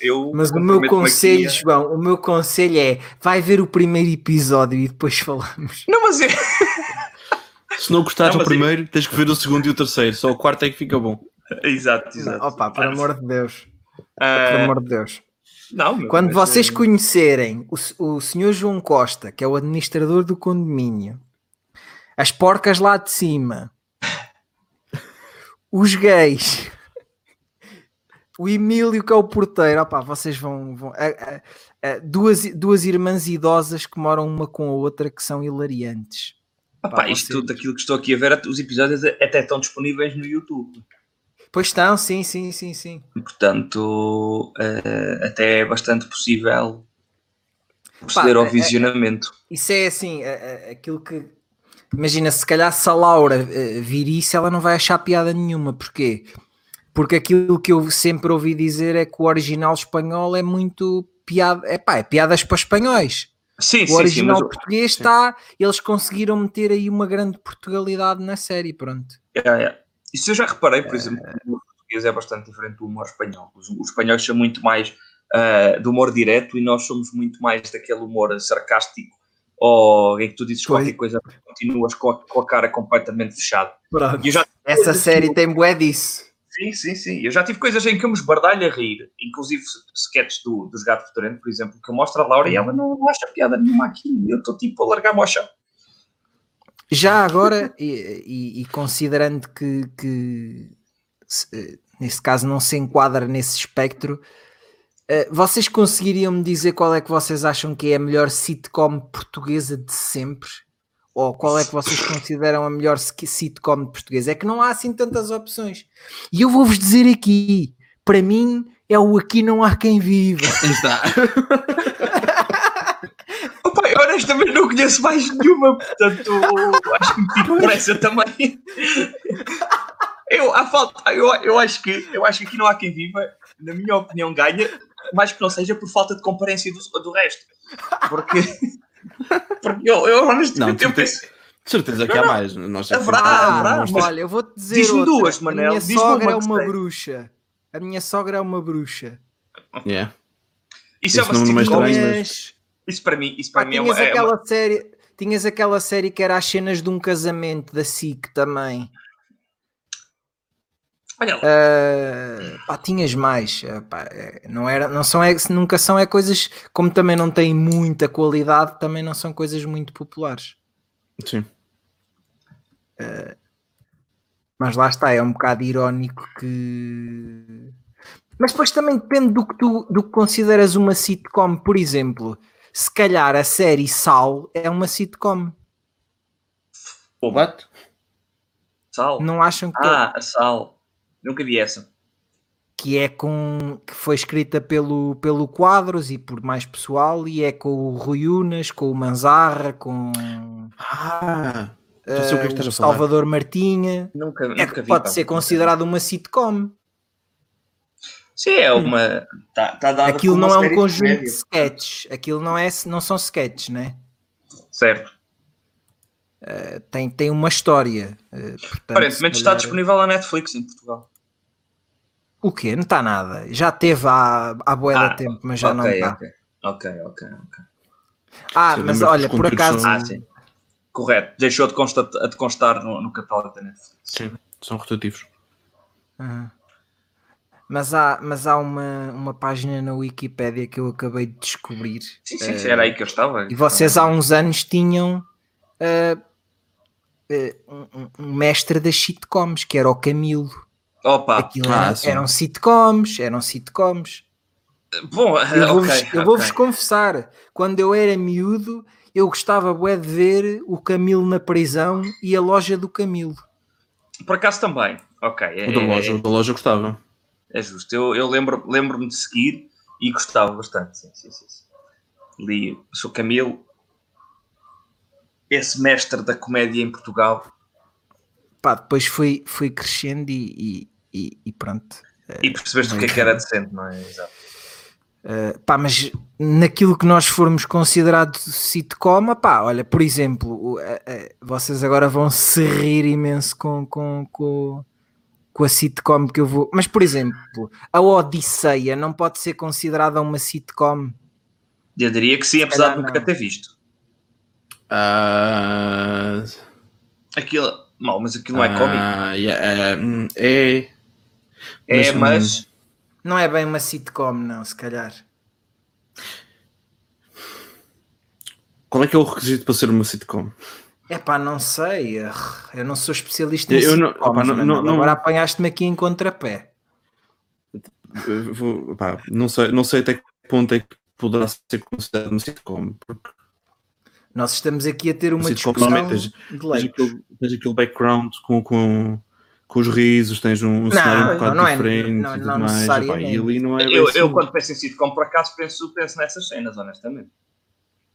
Eu Mas o meu conselho, aqui a- João, o meu conselho é vai ver o primeiro episódio e depois falamos. Não, mas eu... Se não gostares do mas eu- primeiro, tens que ver o segundo e o terceiro. Só o quarto é que fica bom. exato, exato. Opa, por amor de Deus, Ah, por amor de Deus. Não, meu, Quando mas, vocês eh, conhecerem o, o senhor João Costa, que é o administrador do condomínio, as porcas lá de cima, os gays, o Emílio, que é o porteiro, opá, vocês vão. vão a- a- a- duas, duas irmãs idosas que moram uma com a outra que são hilariantes. Opá, pá, isto vocês- tudo aquilo que estou aqui a ver, os episódios até estão disponíveis no YouTube. Pois estão, sim, sim, sim, sim. Portanto, eh, até é bastante possível proceder Pá, ao é- visionamento. Isso é assim, a- a- aquilo que. Imagina, se calhar se a Laura eh, vir isso, ela não vai achar piada nenhuma. Porquê? Porque aquilo que eu sempre ouvi dizer é que o original espanhol é muito piada. É pá, é piadas para espanhóis. Sim, O sim, sim, original mas português está. Eles conseguiram meter aí uma grande Portugalidade na série. Pronto. É, é. Isso eu já reparei, por exemplo, que o humor português é bastante diferente do humor espanhol. Os, os espanhóis são muito mais ah, do humor direto e nós somos muito mais daquele humor sarcástico ou em que tu dizes Pois. qualquer coisa e continuas com a, com a cara completamente fechada. E já, Essa série tem bué disso. sim, sim, sim. Eu já tive coisas em que eu me esbardalho a rir, inclusive sketches do, dos Gato Fedorento, por exemplo, que eu mostro a Laura e ela não, acha piada nenhuma aqui. Eu estou tipo a largar-me ao chão. Já agora, e, e- e considerando que, que se- eh, nesse caso não se enquadra nesse espectro, eh, vocês conseguiriam me dizer qual é que vocês acham que é a melhor sitcom portuguesa de sempre? Ou qual é que vocês consideram a melhor sitcom portuguesa? É que não há assim tantas opções. E eu vou-vos dizer aqui, para mim é o Aqui Não Há Quem Viva. Está. Eu honestamente não conheço mais nenhuma, portanto acho que me tiro por essa também. Eu, há falta, eu, eu, acho que, eu acho que aqui não há quem viva, na minha opinião, ganha, mais que não seja por falta de comparência do, do resto. Porque, porque eu, eu honestamente Não, eu De certeza que há mais. Nós Haverá, Ah, haverá, mas- olha, eu vou-te dizer Diz-me duas, Manel, A minha diz-me sogra uma é uma bruxa. A minha sogra é uma bruxa. Yeah. Isso, é uma não sitcom. estranho, mas- Isso para mim, isso para Pá, mim é tinhas, uma, é aquela uma- série, tinhas aquela série que era as cenas de um casamento da SIC também. Olha lá. Ah, pá, tinhas mais. ah, pá, é, não era, não são, é, nunca são é coisas, como também não têm muita qualidade, também não são coisas muito populares. Sim. Mas lá está, é um bocado irónico que. Mas depois também depende do que tu do que consideras uma sitcom. Por exemplo, se calhar a série Sal é uma sitcom. What? Sal. Não acham que, Ah, a Sal. Nunca vi essa. que é com que foi escrita pelo, pelo Quadros e por mais pessoal e é com o Rui Unas, com o Manzarra, com Ah, sei o é eh, o. Salvador Martinha. Nunca, É nunca que vi. pode pá. ser considerado uma sitcom. Sim, é uma. Tá, tá dada Aquilo não é um de conjunto de comédia. sketches. Aquilo não, é, não são sketches, né? Certo. tem, tem uma história. eh, portanto, Aparentemente está calhar- disponível na Netflix em Portugal. O quê? Não está nada. Já teve há, há de Ah, tempo, mas já não ok, está. ok. Ok, ok, ok. Ah, mas olha, por acaso, Ah, sim. Correto. Deixou de constar, de constar no, no catálogo da Netflix. Sim, são rotativos. Aham. Mas há, mas há uma, uma página na Wikipédia que eu acabei de descobrir. Sim, sim, Eh, sim, era aí que eu estava. E vocês há uns anos tinham eh, eh, um, um- mestre das sitcoms, que era o Camilo. Opa, Aquilo ah, era- eram sitcoms, eram sitcoms. bom, Eu vou-vos ok, eu vou-vos ok. confessar, quando eu era miúdo, eu gostava bué de ver o Camilo na prisão e a loja do Camilo. Por acaso também. Ok, é, O da é- loja, o da loja eu gostava. É justo. Eu, eu lembro- lembro-me de seguir e gostava bastante. Sim, sim, sim. Li Sr. Camilo, esse mestre da comédia em Portugal. Pá, depois fui, fui crescendo e, e- e- pronto. E percebeste o que é que era decente, não é? Exato. Uh, pá, mas naquilo que nós formos considerados sitcom, pá, olha, por exemplo, a- a- vocês agora vão se rir imenso com, com, com, com a sitcom que eu vou. Mas, por exemplo, a Odisseia não pode ser considerada uma sitcom. Eu diria que sim, apesar de nunca ter visto. Ah, Aquilo, mal, mas aquilo não é cómico. ah, yeah, hum, é. É, mas, mas Não é bem uma sitcom, não, se calhar. Qual é que é o requisito para ser uma sitcom? É pá, não sei. Eu não sou especialista em Eu não- opá, não- Manel. não- Agora não- apanhaste-me aqui em contrapé. Eu vou- pá, não, sei, não sei até que ponto é que poderá ser considerado uma sitcom. Porque Nós estamos aqui a ter uma sitcom discussão normalmente de tens aquele, tens aquele background com, com, com os risos, tens um, um cenário um bocado não é- diferente não- tudo não mais. necessariamente. opá, e ali não é bem eu, assim. eu, quando penso em sitcom, por acaso, penso, penso nessas cenas, honestamente.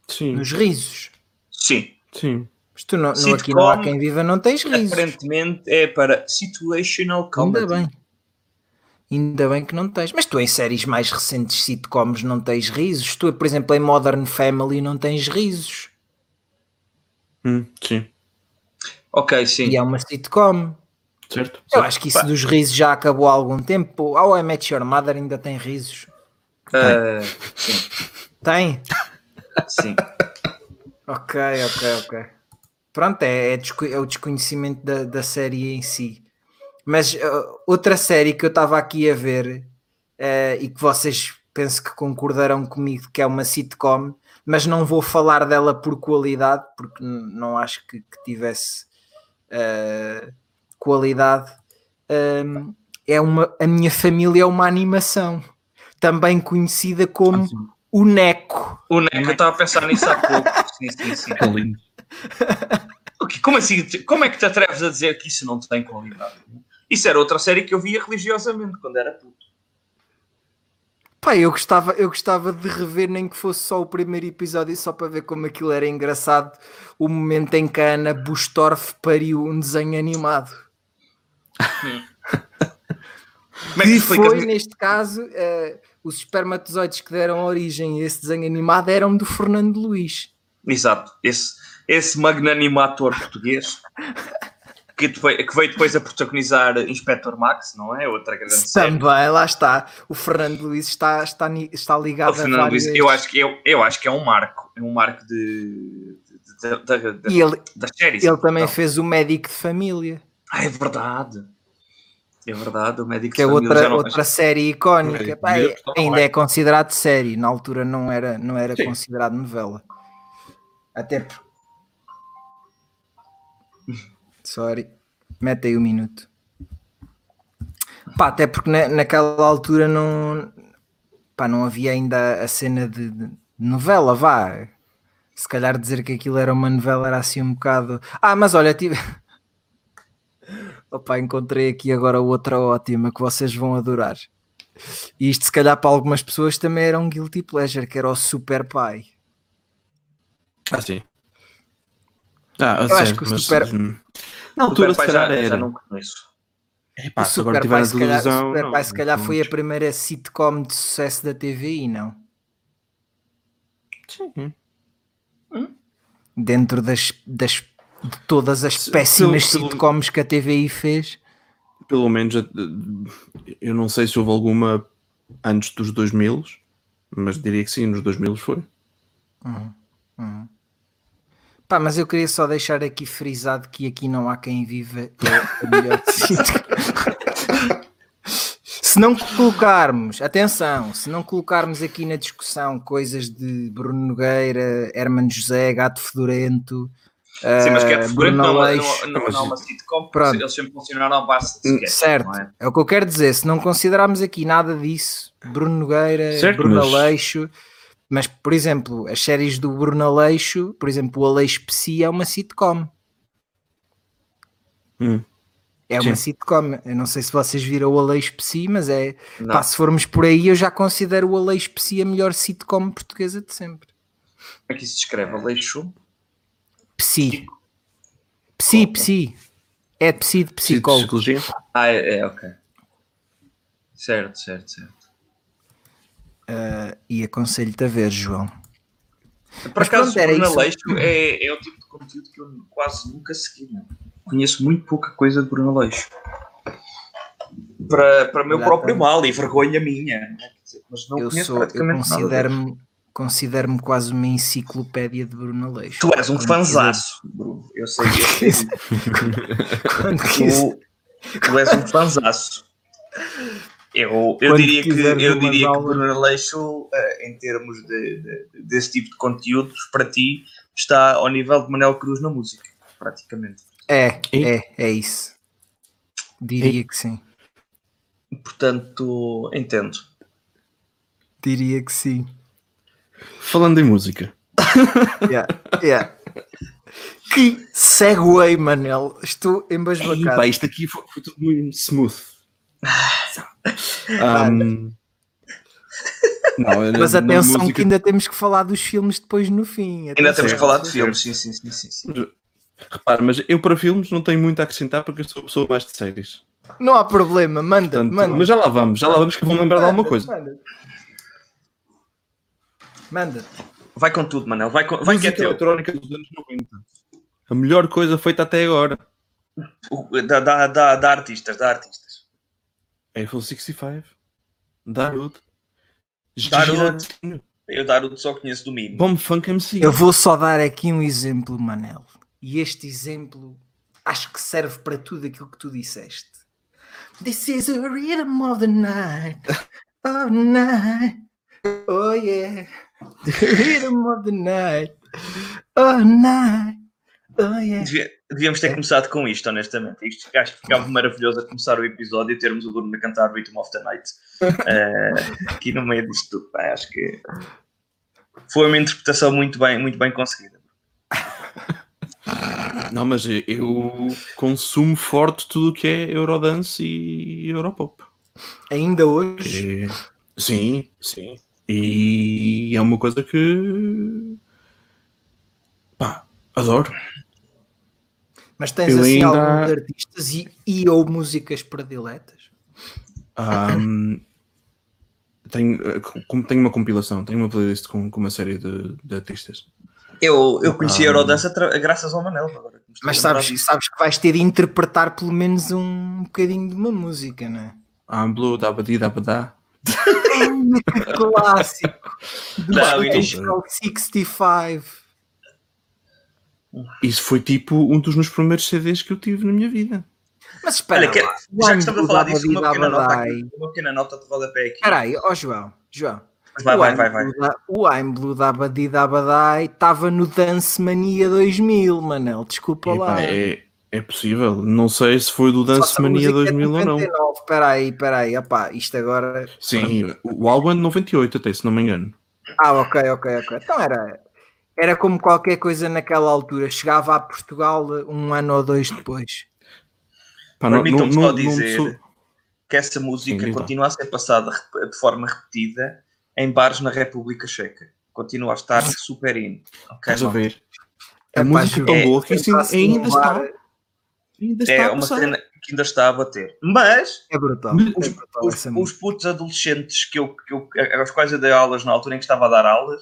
Sim, Nos risos. Sim. sim. Mas tu não, no Sitcom, aqui não há quem viva, não tens risos. Aparentemente é para situational comedy. Ainda bem. Ainda bem que não tens. Mas tu em séries mais recentes sitcoms não tens risos. Tu, por exemplo, em Modern Family não tens risos. Hum, sim, Ok, sim. E é uma sitcom. certo? Eu certo. acho que isso dos risos já acabou há algum tempo. How I Met Your Mother ainda tem risos. Ah, sim, Tem? sim. Ok, ok, ok. Pronto, é, é é o desconhecimento da, da série em si. Mas uh, outra série que eu estava aqui a ver uh, e que vocês penso que concordarão comigo que é uma sitcom, mas não vou falar dela por qualidade, porque não acho que, que tivesse uh, qualidade. Um, é uma, a minha família é uma animação, também conhecida como Ah, o Neco. O Neco, eu estava a pensar nisso há pouco. Sim, sim, sim. É lindo. Como assim? Como é que te atreves a dizer que isso não tem qualidade? Isso era outra série que eu via religiosamente quando era puto. Pá, eu gostava, eu gostava de rever nem que fosse só o primeiro episódio só para ver como aquilo era engraçado o momento em que a Ana Bustorff pariu um desenho animado. Como é que E foi, neste caso, eh, os espermatozoides que deram origem a esse desenho animado eram do Fernando Luís. Exato. Esse, esse magnânimo ator português. que, depois, que veio depois a protagonizar Inspector Max, não é? Outra grande Também, série. lá está. O Fernando Luiz está, está, está ligado o Fernando a várias... Luiz, eu acho, que, eu, eu acho que é um marco. É um marco de, de, de, de, e ele, das séries. Ele também então. fez o médico de família. Ah, é verdade. É verdade, o médico que é outra, não... outra série icónica. Pá, é, ainda é considerado série, na altura não era, não era considerado novela. Até porque Sorry. Mete aí um minuto. Pá, até porque na, naquela altura não, pá, não havia ainda a cena de, de, novela, vá. Se calhar dizer que aquilo era uma novela era assim um bocado. Ah, mas olha, tive. Opa, encontrei aqui agora outra ótima que vocês vão adorar. E isto, se calhar, para algumas pessoas também era um guilty pleasure, que era o Super Pai. Ah, sim. Ah, eu acho que o Super. Na altura, se calhar, já, era. Já não conheço. É, pá, o Super Pai, se calhar, Super Pai, se calhar foi a primeira sitcom de sucesso da TVI, não? Sim. Hum? Dentro das, das, de todas as péssimas pelo, sitcoms que a TVI fez. Pelo menos, eu não sei se houve alguma antes dos 2000, mas diria que sim, nos 2000 foi. Uhum. Uhum. Pá, mas eu queria só deixar aqui frisado que aqui não há quem viva é a melhor Se não colocarmos, atenção, se não colocarmos aqui na discussão coisas de Bruno Nogueira, Hermano José, Gato Fedorento, Sim, mas que é Fedorento não, não, não, não é uma sitcom, Pronto. eles sempre funcionaram à base de sketch, Certo, é? é? o que eu quero dizer, se não considerarmos aqui nada disso, Bruno Nogueira, certo, Bruno mas... Aleixo mas, por exemplo, as séries do Bruno Aleixo, por exemplo, o Aleixo Psi é uma sitcom. Hum. É uma Sim. sitcom. Eu não sei se vocês viram o Aleixo Psi, mas é. Pá, se formos por aí, eu já considero o Aleixo Psi a melhor sitcom portuguesa de sempre. Como é que isso se escreve? Aleixo? Psi. Psi, Psi. É Psi de psicólogo. Ah, é, é ok. Certo, certo, certo. Uh, e aconselho-te a ver, João. Por acaso, o Bruno Aleixo é, é o tipo de conteúdo que eu quase nunca segui. Não? Conheço muito pouca coisa de Bruno Aleixo. Para, para meu próprio mal e vergonha minha. Mas não eu conheço sou, praticamente eu considero-me considero-me quase uma enciclopédia de Bruno Aleixo. Tu és um fanzaço, Bruno. Eu sei. Sei. tu, tu és um fanzaço. Eu, eu diria que, eu diria que Bruno Aleixo, eh, em termos de, de, desse tipo de conteúdos, para ti está ao nível de Manel Cruz na música, praticamente. É, é, é isso. Diria e? que sim. Portanto, entendo. Diria que sim. Falando em música. yeah, yeah. Que segue, Manel. Estou embasbacado. Ei, isto aqui foi, foi tudo muito smooth. Um, não, Mas atenção música... que ainda temos que falar dos filmes depois no fim. Ainda temos que falar de filmes, sim, sim, sim, sim, sim. Repara, mas eu para filmes não tenho muito a acrescentar porque eu sou pessoa mais de séries. Não há problema, manda, Portanto, manda. Mas já lá vamos, já lá vamos que vão lembrar manda, de alguma coisa. Manda. manda. Vai com tudo, Manel. Vai, com... vai que é teu. eletrónica dos anos 90. A melhor coisa feita até agora. Da, da, da, da artistas, da artistas. Eiffel 65, Darude, Darude. Eu Darude só conheço do mínimo. Bomb Funk MC. Eu vou só dar aqui um exemplo, Manel. E este exemplo acho que serve para tudo aquilo que tu disseste. This is a rhythm of the night. Oh, night. Oh, yeah. The rhythm of the night. Oh, night. Oh, yeah. Devíamos ter começado com isto, honestamente. Isto acho que ficava maravilhoso a começar o episódio e termos o Bruno a cantar Rhythm of the Night uh, aqui no meio disto tudo. Pá, acho que foi uma interpretação muito bem, muito bem conseguida. Não, mas eu consumo forte tudo o que é Eurodance e Europop. Ainda hoje? Sim, sim. E é uma coisa que pá, adoro. Mas tens eu assim ainda... alguns artistas e, e ou músicas prediletas? Um, tenho, como tenho uma compilação, tenho uma playlist com, com uma série de, de artistas. Eu, eu conheci a Eurodance graças ao Manel. Agora, Mas sabes, sabes que vais ter de interpretar pelo menos um bocadinho de uma música, não é? I'm blue, dabadi, dabadá. que clássico! Do Não, 65. Isso foi tipo um dos meus primeiros CDs que eu tive na minha vida. Mas espera, Olha, que, já que estamos a falar disso, uma pequena, nota aqui, uma pequena nota de rodapé aqui. Espera aí, ó João, João. Vai, o vai, I'm vai, vai. Blue da- O I'm Blue da Abadi da Abadai estava no Dance Mania 2000, Manel. Desculpa Epá, lá. é, é possível. Não sei se foi do Dance Mania música é de 2000 ou não. 99. Espera aí, espera aí. Opá, isto agora. Sim, o álbum é de 98 até, se não me engano. Ah, ok, ok, ok. Então era, era como qualquer coisa naquela altura. Chegava a Portugal um ano ou dois depois. Não, não, Permitam-me só não, não dizer sou- que essa música Sim, continua a ser passada de forma repetida em bares na República Checa. Continua a estar super in. Ok, Estás a ver? É A pá, música é tão é- boa que assim, Entrasse ainda está. Ainda está É a uma cena que ainda está a bater. Mas É brutal. É os, brutal os, os putos adolescentes que eu, que eu, aos quais eu dei aulas na altura em que estava a dar aulas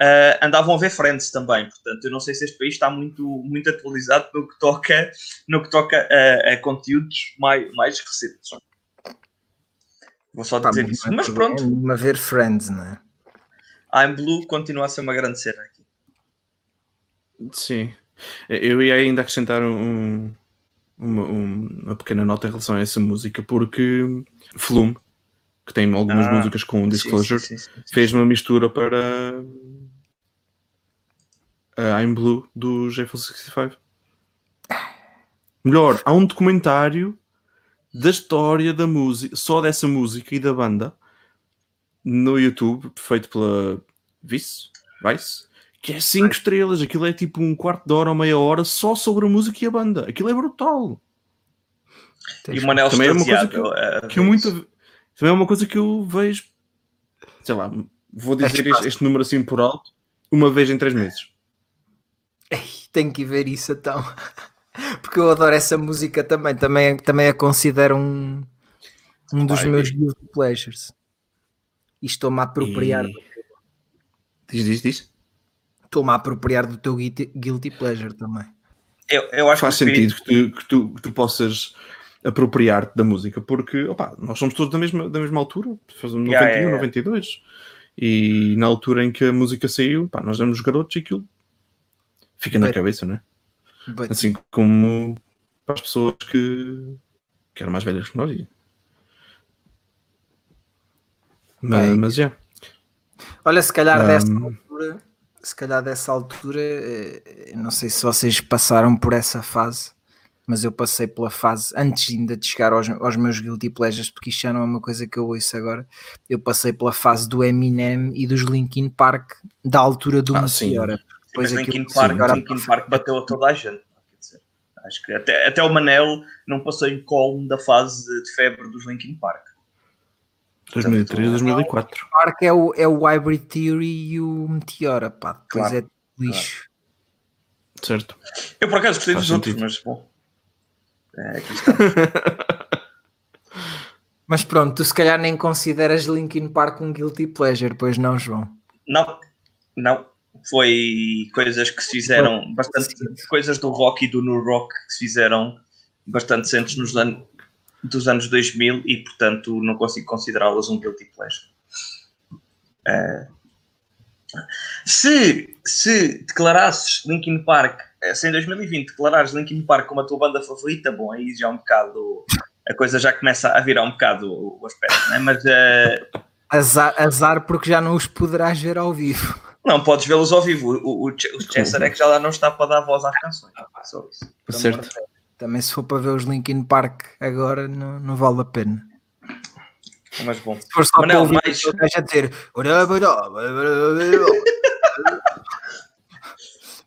ah, andavam a ver Friends também. Portanto, eu não sei se este país está muito, muito atualizado no que toca, no que toca a, a conteúdos mais, mais recentes. Vou só dizer mas isso. é Mas pronto, nenhum a ver Friends, não é? I'm Blue continua a ser uma grande cena aqui. Sim. Eu ia ainda acrescentar um, uma, um- uma pequena nota em relação a essa música, porque Flume, que tem algumas Ah, músicas com Disclosure, fez uma mistura para a I'm Blue do J65. Melhor, há um documentário da história da música, só dessa música e da banda no YouTube, feito pela Vice, Vice que é 5 estrelas. Aquilo é tipo um quarto de hora ou meia hora só sobre a música e a banda. Aquilo é brutal. E o Manel Também é uma coisa extasiado, a- a Que eu muito, também é uma coisa que eu vejo, sei lá, vou dizer que este, este número assim por alto, uma vez em três meses. Tenho que ver isso então. Porque eu adoro essa música também. Também, também a considero um, um dos Vai, meus guilty pleasures. E estou-me a apropriar. E- Diz, diz, diz. Estou-me a apropriar do teu guilty, guilty pleasure também. Eu, eu acho Faz que sentido que tu, que tu, que tu possas apropriar-te da música, porque opa, nós somos todos da mesma, da mesma altura, fazemos 91, Yeah, yeah, yeah. 92, e na altura em que a música saiu, pá, nós éramos garotos e aquilo fica na Bem. cabeça, né? But, Assim como para as pessoas que, que eram mais velhas que nós. Mas, mas já. olha, se calhar Um, dessa altura, se calhar dessa altura, eh, não sei se vocês passaram por essa fase, mas eu passei pela fase antes ainda de chegar aos, aos meus guilty pleasures, porque isto já não é uma coisa que eu ouço agora. Eu passei pela fase do Eminem e dos Linkin Park da altura do Ah, sim. Meteora. Mas Depois Linkin aquilo- Park, agora- Linkin Park bateu a toda a gente. acho que até, até o Manel não passou em colmo da fase de febre dos Linkin Park. 2003, 2004. Park é o, é o Hybrid Theory e o Meteora, pá. Depois Claro, é lixo. Certo. Eu por acaso gostei Faz dos outros, sentido. mas bom. É, aqui está. Mas pronto, tu se calhar nem consideras Linkin Park um guilty pleasure, pois não, João? Não, não. Foi coisas que se fizeram bastante. Coisas do rock e do no rock que se fizeram bastante recentes nos anos dos anos 2000 e, portanto, não consigo considerá-las um guilty pleasure. Eh, se, se declarasses Linkin Park, eh, se em 2020 declarares Linkin Park como a tua banda favorita, bom, aí já é um bocado. A coisa já começa a virar um bocado o, o aspecto, né? mas eh, Azar, azar porque já não os poderás ver ao vivo. Não podes vê-los ao vivo. O, o, o Chester é que já lá não está para dar voz às canções. Só isso. Certo. Também se for para ver os Linkin Park agora, não, não vale a pena. Mas bom. Se for só Manel, para mais- o gajo a dizer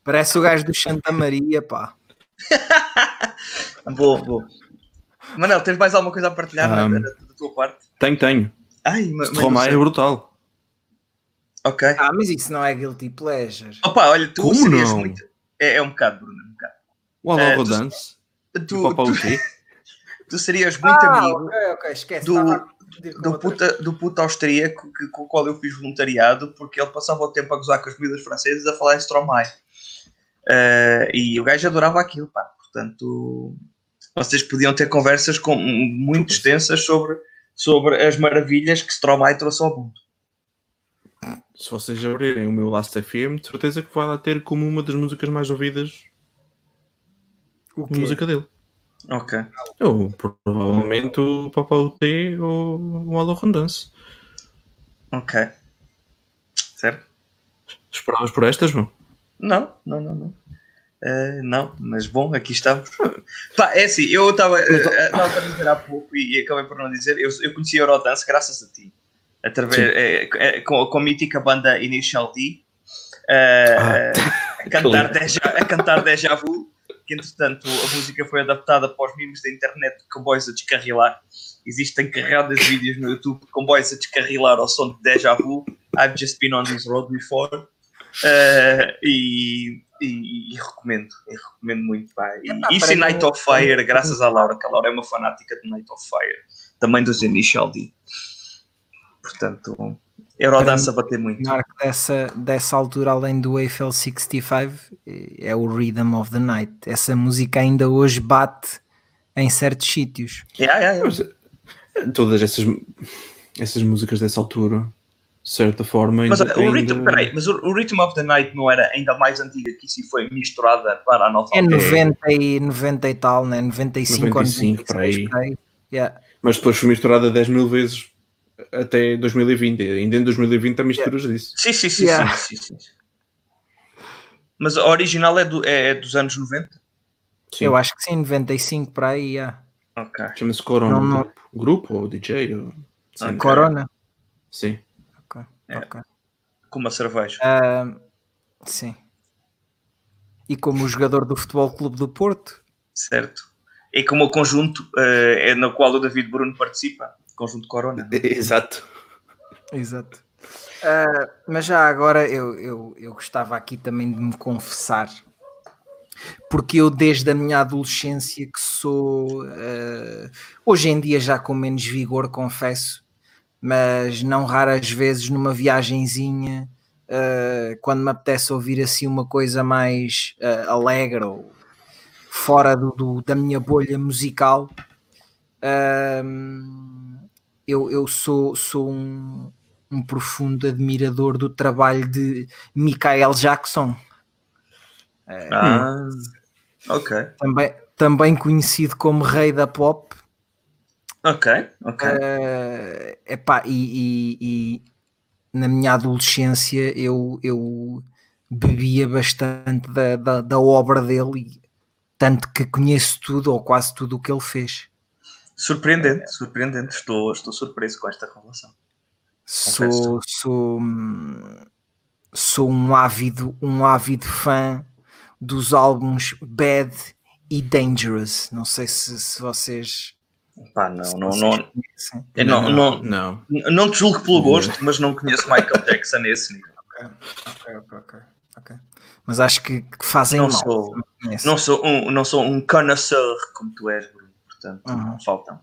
Parece o gajo do Santa Maria, pá. Boa, boa. Manel, tens mais alguma coisa a partilhar Um, da, da tua parte? Tenho, tenho. Ai, ma- mas Stromae sei. é brutal. Ok. Ah, mas isso não é guilty pleasure. Opa, olha, tu Como serias não? muito. É, é um bocado, Bruno. é Um bocado. O É, Alava tu- Dance. Tu, tu, quê? tu serias muito ah, amigo ok, ok, esquece. do, do puta, do puta austríaco que, com o qual eu fiz voluntariado, porque ele passava o tempo a gozar com as comidas francesas a falar em Stromae. Uh, e o gajo adorava aquilo, pá. Portanto, vocês podiam ter conversas com, muito extensas sobre, sobre as maravilhas que Stromae trouxe ao mundo. Se vocês abrirem o meu Last FM, de certeza que vai lá ter como uma das músicas mais ouvidas a música dele. Ok. Ou provavelmente o Papa UT ou o Alô Rondance. Ok. Certo? Esperavas por estas, não? Não, não, não, não. Uh, não, mas bom, aqui estamos. Pá, é assim, eu estava uh, a dizer há pouco e, e, acabei por não dizer, eu, eu conheci a Eurodance graças a ti, através, é, é, com, com a mítica banda Initial D, uh, ah, a, cantar deja, a cantar Deja Vu que entretanto a música foi adaptada para os memes da internet de comboios a descarrilar. Existem carregadas de vídeos no YouTube de comboios a descarrilar ao som de Deja Vu. I've just been on this road before. Uh, e, e, e, recomendo, e recomendo muito. Pá. E, é, isso em Night of Fire, graças à Laura, que a Laura é uma fanática de Night of Fire, também dos Initial D. Portanto, Eurodança a bater muito. Marco dessa, dessa altura, além do Eiffel 65, é o Rhythm of the Night. Essa música ainda hoje bate em certos sítios. Yeah, yeah, yeah. Mas, eh, todas essas, essas músicas dessa altura, de certa forma. Mas, o, rhythm, peraí, mas o, o, Rhythm of the Night não era ainda mais antiga que isso foi misturada para a nova É 90 e, 90 e tal, né? 95, 95 ou 96, para aí. Yeah. Mas depois foi misturada 10 mil vezes até 2020. Ainda em 2020 há misturas yeah. disso. Sim, sim, sim, yeah. sim, sim, sim, Mas a original é, do, é dos anos 90? Sim. Eu acho que sim, 95 para aí. Yeah. Ok. Chama-se Corona. Não, não. Grupo ou DJ? Ou... Okay. Corona? Sim. Ok. É. okay. Com uma cerveja. Uh, sim. E como jogador do Futebol Clube do Porto. Certo. E como o conjunto uh, é no qual o David Bruno participa conjunto Corona. Exato. Exato. Uh, mas já agora eu, eu, eu gostava aqui também de me confessar, porque eu desde a minha adolescência que sou uh, hoje em dia já com menos vigor, confesso, mas não raras vezes numa viagenzinha, uh, quando me apetece ouvir assim uma coisa mais alegre ou fora do, do, da minha bolha musical. Uh, eu, eu sou, sou um, um profundo admirador do trabalho de Michael Jackson. Ah, ok. Também, também conhecido como rei da pop. Ok, ok. Uh, epá, e, e, e na minha adolescência eu, eu bebia bastante da, da, da obra dele, tanto que conheço tudo ou quase tudo o que ele fez. Surpreendente, surpreendente. Estou, estou surpreso com esta revelação. Sou, sou, sou um ávido, um ávido fã dos álbuns Bad e Dangerous. Não sei se, se vocês. Pá, não, não, não, não, não, não, não, te julgo pelo gosto, mas não conheço Michael Jackson nesse nível. Ok, ok, ok. okay. Mas acho que, que fazem não mal. Sou, não, sou um, não sou um connoisseur como tu és, portanto uhum. faltam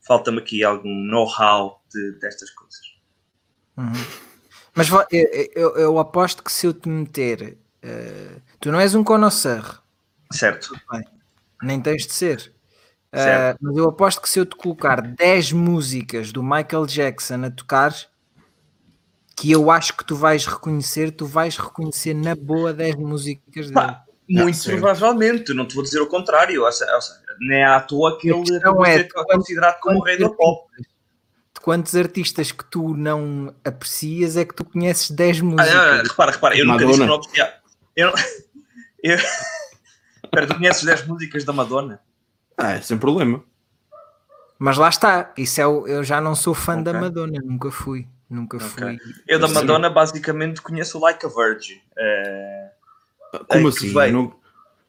falta-me aqui algum know-how de, destas coisas. Uhum. Mas eu, eu, eu, aposto que se eu te meter, uh, tu não és um connoisseur, certo? Bem, nem tens de ser. Uh, mas eu aposto que se eu te colocar 10 músicas do Michael Jackson a tocar, que eu acho que tu vais reconhecer, tu vais reconhecer na boa 10 músicas dele. Pá, muito provavelmente, não te vou dizer o contrário. Ou seja, nem é à toa que ele é, é considerado como o rei do pop. De quantos artistas que tu não aprecias é que tu conheces 10 músicas? Ah, ah, repara, repara, eu Madonna. nunca disse que não aprecia. Eu, tu conheces 10 músicas da Madonna? Ah, é sem problema. Mas lá está, isso é o, eu já não sou fã okay. da Madonna, nunca fui. Nunca okay. fui. Eu da Madonna basicamente conheço Like a Virgin. É... Como é assim? Não...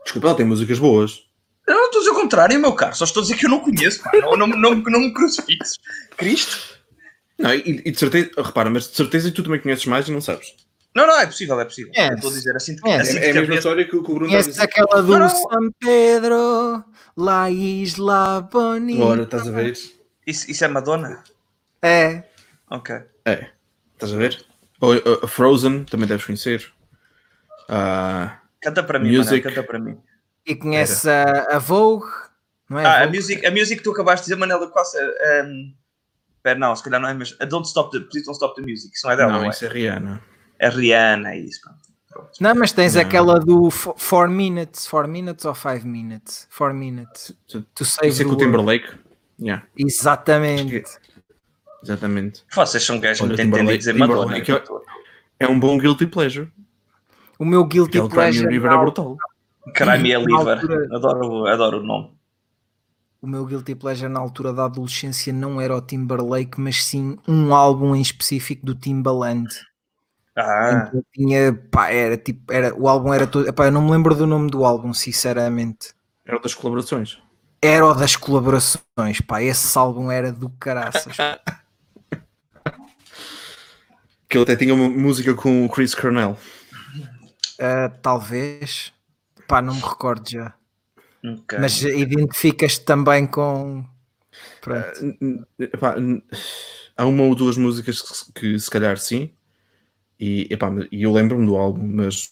Desculpa, ela tem músicas boas. Eu não estou a dizer o contrário, meu caro. Só estou a dizer que eu não conheço. Pá. Não, não, não, não me crucifixes. Cristo. Não, e, e, de certeza, repara, mas de certeza que tu também conheces mais e não sabes. Não, não, é possível, é possível. Yes. Estou a dizer assim. Yes. assim é, é a mesma história que, o Bruno está a dizer. aquela do não, San Pedro, La Isla Bonita. Ora, estás a ver isso? Isso, isso é Madonna? É. Ok. É. Estás a ver? Ou, uh, Frozen, também deves conhecer. Uh, canta para mim, music. Manel, canta para mim. E conhece a, a, Vogue, não é? Ah, a, a music, a music que tu acabaste de dizer, Manela, quase. Um, pera, não, se calhar não é, mas a Don't Stop the, Please Don't Stop the Music, isso não é dela. Não, não é? isso é Rihanna. É Rihanna, é isso. Pronto. Não, mas tens não. aquela do 4 minutes, 4 minutes ou 5 minutes? 4 minutes. To save isso é com o Timberlake. Yeah. Exatamente. Exatamente. Vocês são gajos muito entendidos em Madonna. É um bom guilty pleasure. O meu guilty é pleasure. O River é brutal. Crime é Liver. Adoro, adoro o nome. O meu guilty pleasure na altura da adolescência não era o Timberlake, mas sim um álbum em específico do Timbaland. Ah. Então, tinha, pá, era tipo, era, o álbum era todo. Pá, eu não me lembro do nome do álbum, sinceramente. Era das colaborações. Era o das colaborações, pá, esse álbum era do caraças. que ele até tinha uma música com o Chris Cornell. Uh, talvez. Pá, não me recordo já. Okay. Mas identificas-te também com. Uh, epá, há uma ou duas músicas que, que se calhar sim. E epá, eu lembro-me do álbum, mas.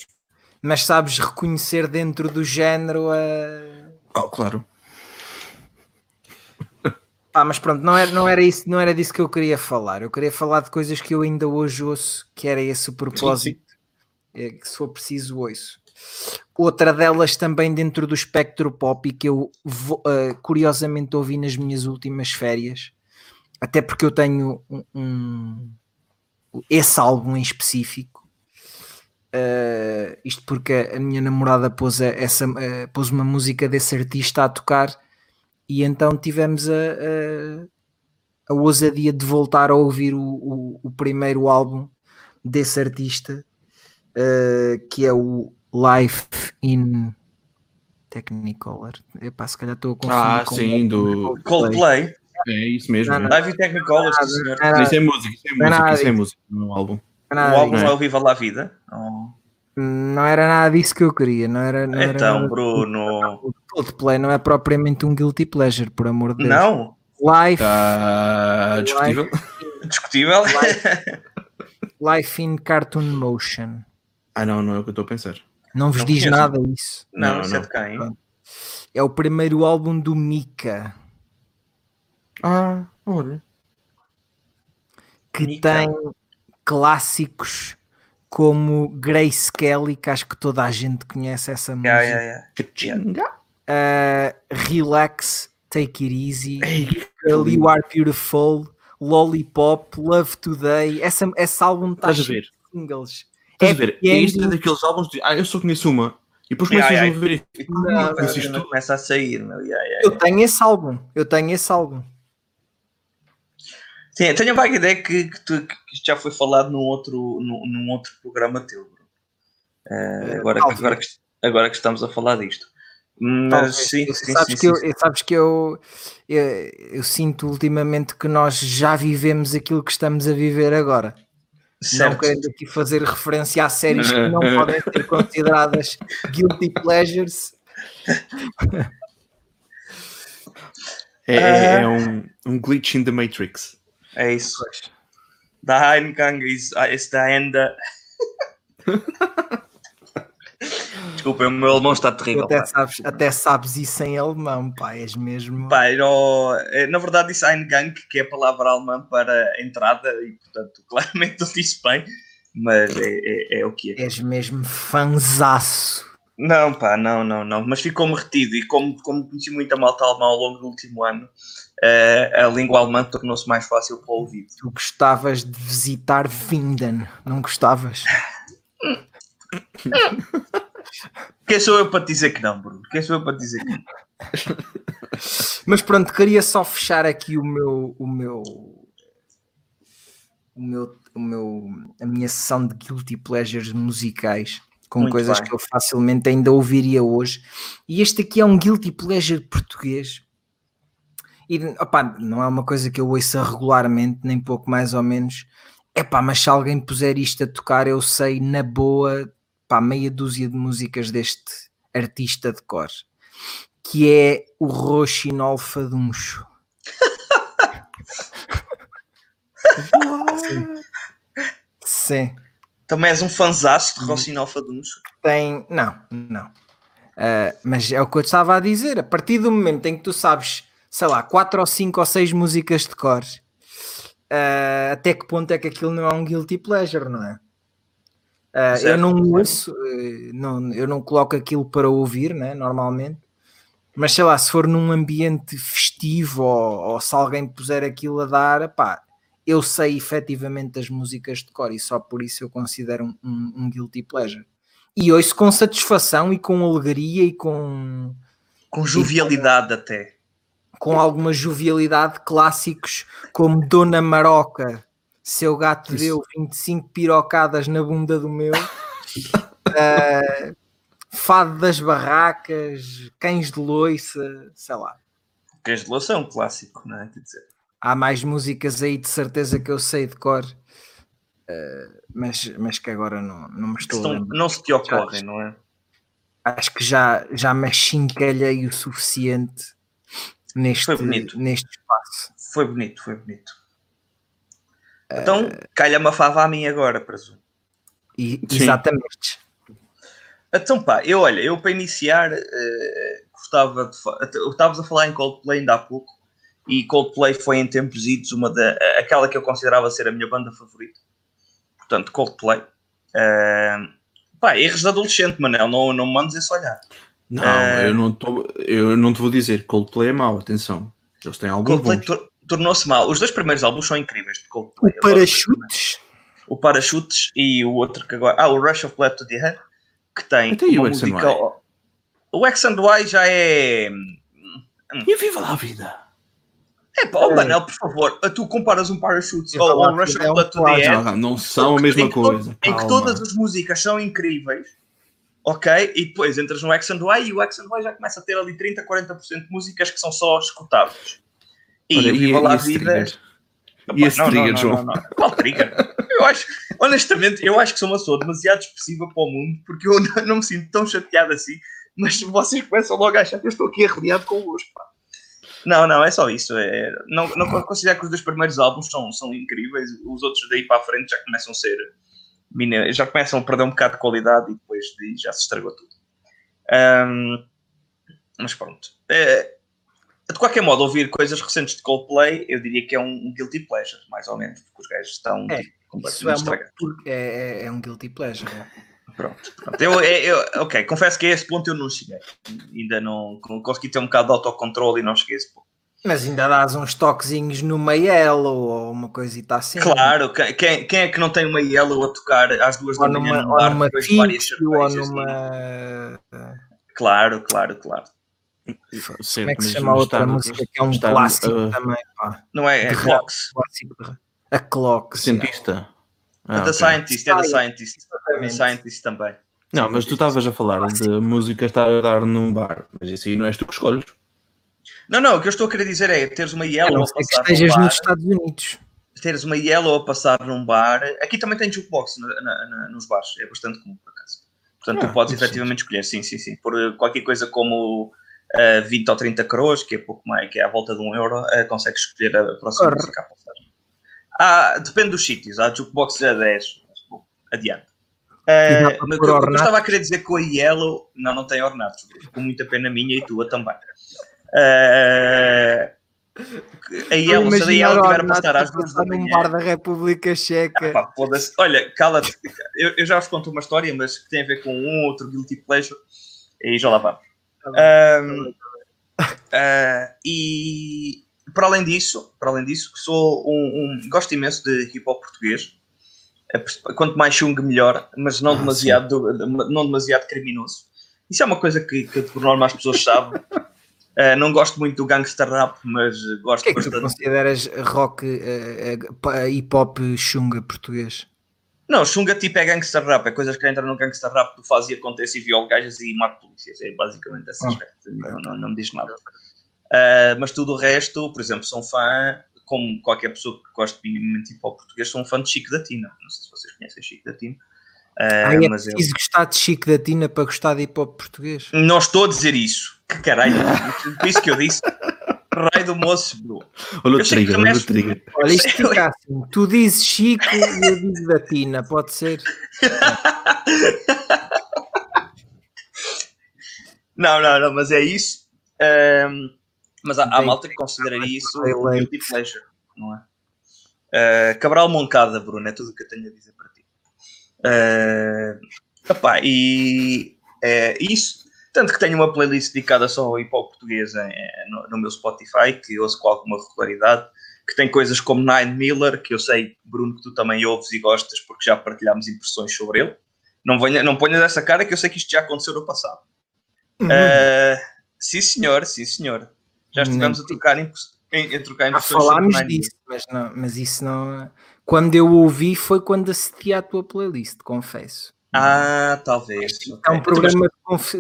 Mas sabes reconhecer dentro do género a. Oh, claro. Ah, mas pronto, não era, não, era isso, não era disso que eu queria falar. Eu queria falar de coisas que eu ainda hoje ouço, que era esse o propósito. Sim, sim. É, que se for preciso, ouço. Outra delas também dentro do espectro pop e que eu uh, curiosamente ouvi nas minhas últimas férias, até porque eu tenho um, um esse álbum em específico. Uh, isto porque a minha namorada pôs, essa, uh, pôs uma música desse artista a tocar e então tivemos a, a, a ousadia de voltar a ouvir o, o, o primeiro álbum desse artista, uh, que é o Life in Technicolor. Epá, se calhar estou a confundir. Ah, com sim, do Coldplay. É isso mesmo. Não, não. Live in Technicolor, sim, senhor. Isso é música, isso é música, isso é música no álbum. o álbum é o Viva La Vida. Oh. Não era nada disso que eu queria, não era. Não então, era Bruno. Coldplay não é propriamente um guilty pleasure, por amor de Deus. Não. Life. Uh, discutível. Life, discutível. Life, life, in Cartoon Motion. Ah, não, não é o que eu estou a pensar. Não vos não diz nada isso. Não, não, isso é de quem? É o primeiro álbum do Mika. Ah, olha. Que Mika. tem clássicos como Grace Kelly, que acho que toda a gente conhece essa música. Yeah, yeah, yeah. Uh, Relax, Take It Easy, Girl You Are Beautiful, Lollipop, Love Today. Essa, esse álbum está cheio de singles. Estás a ver? É isto é daqueles álbuns de. Ah, eu só conheço uma. E depois começas yeah, a ver isto. Não, não, começa a sair. Meu. Yeah, yeah, eu tenho esse álbum. Eu tenho esse álbum. Sim, tenho a vaga ideia que, que, tu, que, isto já foi falado num outro, num, num outro programa teu, uh, agora, agora, que, agora que estamos a falar disto. Mas sim, sim, sabes, sim, que sim, eu, sabes que eu, eu, eu, sinto ultimamente que nós já vivemos aquilo que estamos a viver agora. Certo. Não querendo aqui fazer referência a séries que não podem ser consideradas guilty pleasures. É, é, é um, um glitch in the Matrix. É isso. Da Heingang is, da Ende. Desculpa, o meu alemão está terrível. Até sabes, até sabes, isso em alemão, pá, és mesmo. Pá, é, na verdade, disse Eingang, que é a palavra alemã para entrada, e portanto, claramente não disse bem, mas é, é, é o que é. És mesmo fanzaço. Não, pá, não, não, não. Mas ficou-me retido e como, como conheci muita malta alemã ao longo do último ano, uh, a língua alemã tornou-se mais fácil para o ouvido. Tu gostavas de visitar Vinden, não gostavas? Quem sou eu para te dizer que não, Bruno? Quem sou eu para te dizer que não? Mas pronto, queria só fechar aqui o meu, o meu, o meu, o meu, a minha sessão de guilty pleasures musicais com Muito coisas bem. que eu facilmente ainda ouviria hoje. E este aqui é um guilty pleasure português. E opa, não é uma coisa que eu ouça regularmente, nem pouco mais ou menos. É pá, mas se alguém puser isto a tocar, eu sei na boa, pá, meia dúzia de músicas deste artista de cor, que é o Rochinol Faduncho. Sim. Sim. Também és um fanzaço de Rocinho Alfaduns? Tem. Não, não. Uh, mas é o que eu estava a dizer. A partir do momento em que tu sabes, sei lá, quatro ou cinco ou seis músicas de cor, uh, até que ponto é que aquilo não é um guilty pleasure, não é? Uh, eu não ouço, não, eu não coloco aquilo para ouvir, né, normalmente, mas sei lá, se for num ambiente festivo ou, ou se alguém puser aquilo a dar, pá, eu sei efetivamente as músicas de cor e só por isso eu considero um, um, um guilty pleasure. E ouço com satisfação e com alegria e com. Com jovialidade até. Com alguma jovialidade clássicos como Dona Maroca, Seu Gato isso. deu 25 pirocadas na bunda do meu. uh, Fado das Barracas, Cães de Loiça, sei lá. Cães de Loiça é um clássico, não é? Quer dizer há mais músicas aí de certeza que eu sei de cor, uh, mas, mas que agora não, não me estou Estão, Não se te ocorrem, não é? Acho que já, já me achincalhei o suficiente neste, neste espaço. Foi bonito, foi bonito. Então, uh, calha uma fava a mim agora, presumo. E, exatamente. Então, pá, eu olha, eu para iniciar uh, gostava de. Estavas a falar em Coldplay ainda há pouco e Coldplay foi em tempos idos uma da, aquela que eu considerava ser a minha banda favorita. Portanto, Coldplay. Uh, pá, erros de adolescente, Manel, não, não me mandes esse olhar. Não, uh, eu, não tô, eu não te vou dizer, Coldplay é mau, atenção. Eles têm algum Coldplay tornou-se mal. Os dois primeiros álbuns são incríveis de Coldplay. O Parachutes. O Parachutes e o outro que agora... Ah, o Rush of Blood to the Head, que tem uma o música... O X and Y já é... E viva lá a vida! É pá, oh, Manel, por favor, tu comparas um Parachutes ou um Rush of Blood to the End. Não são a mesma coisa. Em que todas as músicas são incríveis, ok? E depois entras no X and Y e o X and Y já começa a ter ali 30, 40% de músicas que são só escutáveis. E Olha, Viva lá a Vida. E esse trigger, João? Qual trigger? Eu acho, honestamente, eu acho que sou uma pessoa demasiado expressiva para o mundo porque eu não me sinto tão chateado assim, mas vocês começam logo a achar que eu estou aqui arreliado convosco, pá. Não, não, é só isso. É, não, não considero que os dois primeiros álbuns são, são incríveis, os outros daí para a frente já começam a ser. já começam a perder um bocado de qualidade e depois de, já se estragou tudo. Um, mas pronto. É, de qualquer modo, ouvir coisas recentes de Coldplay, eu diria que é um guilty pleasure, mais ou menos, porque os gajos estão é, completamente é estragados. É, é, é um guilty pleasure. É. Pronto. pronto. Eu, eu, ok, confesso que a esse ponto eu não cheguei. Ainda não, consegui ter um bocado de autocontrole e não cheguei a esse ponto. Mas ainda dás uns toquezinhos numa yellow ou uma coisita assim. Claro, quem, quem é que não tem uma yellow a tocar às duas ou da manhã numa, bar, ou numa ficho, ou numa... Claro, claro, claro. Sim, Como é que se chama a outra música que é um estar, clássico uh, também? Pá. Não é? É Clocks. A Clocks. Cientista. Ah, The okay. Scientist, é The Scientist. The Scientist também. Não, mas tu estavas a falar de música estar a dar num bar, mas isso aí não és tu que escolhes. Não, não, o que eu estou a querer dizer é teres uma yellow a passar que estejas nos Estados Unidos. Teres uma yellow a passar num bar. Aqui também tem jukebox na, na, na, nos bares, é bastante comum por acaso. Portanto, ah, tu podes efetivamente escolher, sim, sim, sim. Por eh, qualquer coisa como uh, 20 ou 30 crores, que é pouco mais, que é à volta de um euro, uh, consegues escolher a próxima música a passar. Ah, depende dos sítios. Há jukebox a 10. Bom, adiante. Uh, o que eu estava a querer dizer com a Yellow, não, não tem ornatos. Com muita pena minha e tua também. Uh, a Yellow, se a Yellow tiver a passar às duas da manhã. bar da República Checa. Ah, pá, Olha, cala-te. Eu, eu, já vos conto uma história, mas que tem a ver com um outro guilty pleasure. E já lá vamos. Uh, uh, e para além disso, para além disso, sou um, um gosto imenso de hip hop português. Quanto mais chung melhor, mas não, ah, demasiado, não demasiado criminoso. Isso é uma coisa que, que por norma as pessoas sabem. Uh, não gosto muito do gangster rap, mas gosto o que é que bastante. consideras rock, uh, uh, hip hop chunga português? Não, chunga tipo é gangster rap, é coisas que entram no gangster rap, tu fazes e acontece e viola gajas e mata polícias. É basicamente esse ah, aspecto. Não, não, não me diz nada. Uh, mas tudo o resto, por exemplo, sou um fã, como qualquer pessoa que gosta minimamente de hip hop português, sou um fã de Chico da Tina. Não sei se vocês conhecem Chico da Tina. Uh, ah, é mas preciso eu... gostar de Chico da Tina para gostar de hip hop português? Não estou a dizer isso. Que caralho, por isso que eu disse. Raio do moço, bro. Olha o trigger, olha o trigger. Olha, isto fica assim. Tu dizes Chico e eu digo da Tina, pode ser? não, não, não, mas é isso. Um, mas há, há malta que consideraria isso um guilty pleasure, não é? Uh, Cabral Moncada, Bruno, é tudo o que eu tenho a dizer para ti. Uh, opá, e é isso. Tanto que tenho uma playlist dedicada só ao hip hop português no, no, meu Spotify, que ouço com alguma regularidade, que tem coisas como Nine Miller, que eu sei, Bruno, que tu também ouves e gostas, porque já partilhámos impressões sobre ele. Não, venha, não ponhas essa cara que eu sei que isto já aconteceu no passado. Uhum. Uh, sim, senhor, sim, senhor. Já estivemos a trocar, em, a trocar impressões. Já falámos disso, mas, não, mas isso não. Quando eu ouvi foi quando assisti à tua playlist, confesso. Ah, talvez. É um programa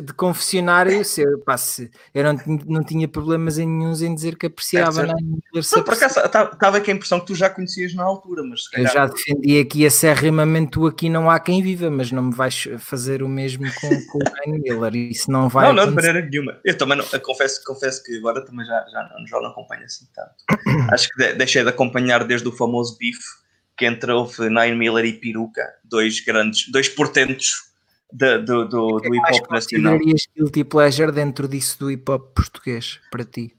de confessionário. Se eu, pá, se eu não, não tinha problemas em nenhum em dizer que apreciava. É, não, não, por acaso estava com a impressão que tu já conhecias na altura, mas Eu já defendi aqui acerrimamente tu aqui não há quem viva, mas não me vais fazer o mesmo com, com o Ben Miller. Isso não vai. Não, não, de maneira nenhuma. Eu também não, eu confesso, confesso que agora também já, já, não, já não acompanho assim tanto. Acho que deixei de acompanhar desde o famoso bife que entre houve Nine Miller e Peruca, dois grandes, dois portentos do, do, do, do hip hop nacional. Que guilty pleasure dentro disso do hip hop português para ti?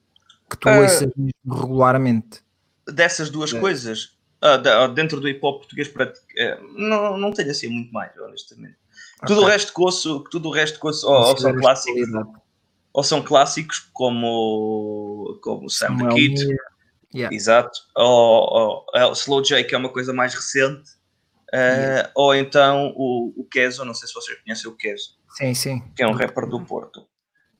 Que tu uh, ouças regularmente? Dessas duas é. coisas, uh, dentro do hip hop português, para ti, uh, não, não tenho assim muito mais, honestamente. Okay. Tudo o resto que ouço, tudo o resto que ouço, ou, ou são clássicos, ou são clássicos como, como Sam the Kid, Yeah. Exato. Ou, ou, Slow J, que é uma coisa mais recente. Uh, yeah. Ou então o, o Keso, não sei se vocês conhecem o Keso. Sim, sim. Que é um rapper do Porto.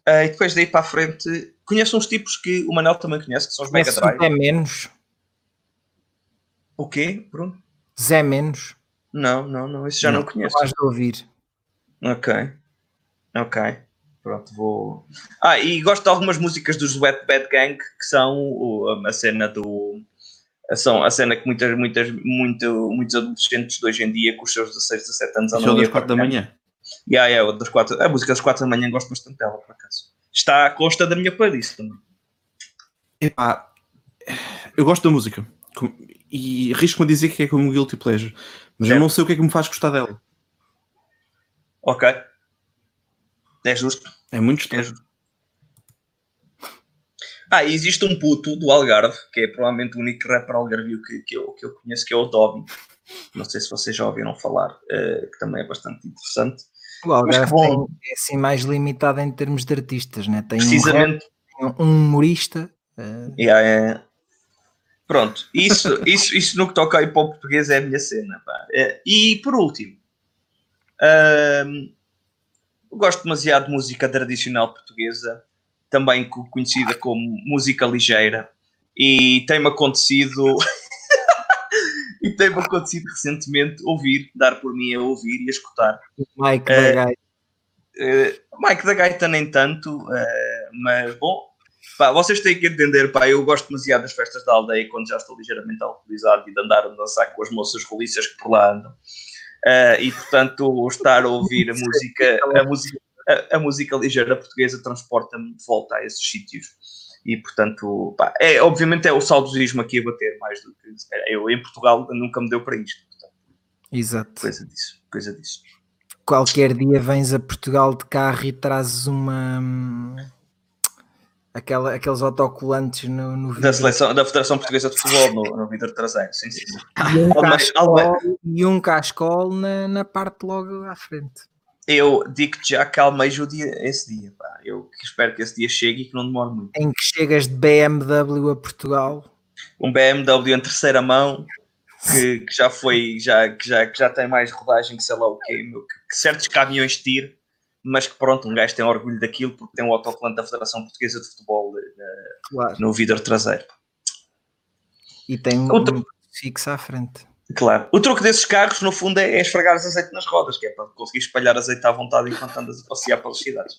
Uh, e depois daí para a frente, conheço uns tipos que o Manel também conhece, que são os Mega Drive. Zé Menos. O quê, Bruno? Zé Menos. Não, não, não, esse já não, não conheço. Vais de ouvir. Ok. Ok. Pronto, vou. Ah, e gosto de algumas músicas dos Wet Bad Gang que são o, a cena do. São a cena que muitas, muitas, muito, muitos adolescentes de hoje em dia, com os seus 16, 17 anos, andam das 4 da manhã. Yeah, yeah, das 4, a música das 4 da manhã gosto bastante dela, por acaso. Está à consta da minha playlist também. Epá, eu gosto da música e arrisco-me a dizer que é como um guilty pleasure, mas certo. eu não sei o que é que me faz gostar dela. Ok. É justo. É muito estranho. É justo. Ah, e existe um puto do Algarve, que é provavelmente o único rapper algarvio que, que, eu, que eu conheço, que é o Dobby. Não sei se vocês já ouviram falar, uh, que também é bastante interessante. O Algarve tem, é assim mais limitado em termos de artistas, né? tem Precisamente. um, rap, um humorista. Uh... Yeah, é. Pronto, isso, isso, isso no que toca aí para o português é a minha cena. É, e por último, uh, gosto demasiado de música tradicional portuguesa, também conhecida como música ligeira, e tem-me acontecido. e tem-me acontecido recentemente ouvir, dar por mim a ouvir e a escutar. Mike da uh, Gaita. Uh, Mike da Gaita nem tanto, uh, mas bom, pá, vocês têm que entender, pá, eu gosto demasiado das festas da aldeia quando já estou ligeiramente alcoolizado e de andar a dançar com as moças roliças que por lá andam. Uh, e portanto estar a ouvir a música, a música, a, a música ligeira portuguesa transporta-me de volta a esses sítios. E portanto, pá, é, obviamente é o saudosismo aqui a bater mais do que eu em Portugal nunca me deu para isto. Portanto, Exato. Coisa disso, coisa disso. Qualquer dia vens a Portugal de carro e trazes uma Aquela, aqueles autocolantes no, no da seleção da Federação Portuguesa de Futebol no, no vidro traseiro, sim, sim. E um cascol, e um cascol na, na parte logo à frente. Eu digo-te já que almejo dia, esse dia, pá. Eu espero que esse dia chegue e que não demore muito. Em que chegas de BMW a Portugal? Um BMW em terceira mão que, que já foi, já, que, já, que já tem mais rodagem que sei lá o quê, que, que certos caminhões tiro mas que pronto, um gajo tem orgulho daquilo porque tem o autocolante da Federação Portuguesa de Futebol eh, claro. no vidro traseiro. E tem um Outro... fixo à frente. Claro. O truque desses carros, no fundo, é, é esfregar azeite nas rodas, que é para conseguir espalhar azeite à vontade enquanto andas a passear pelas cidades.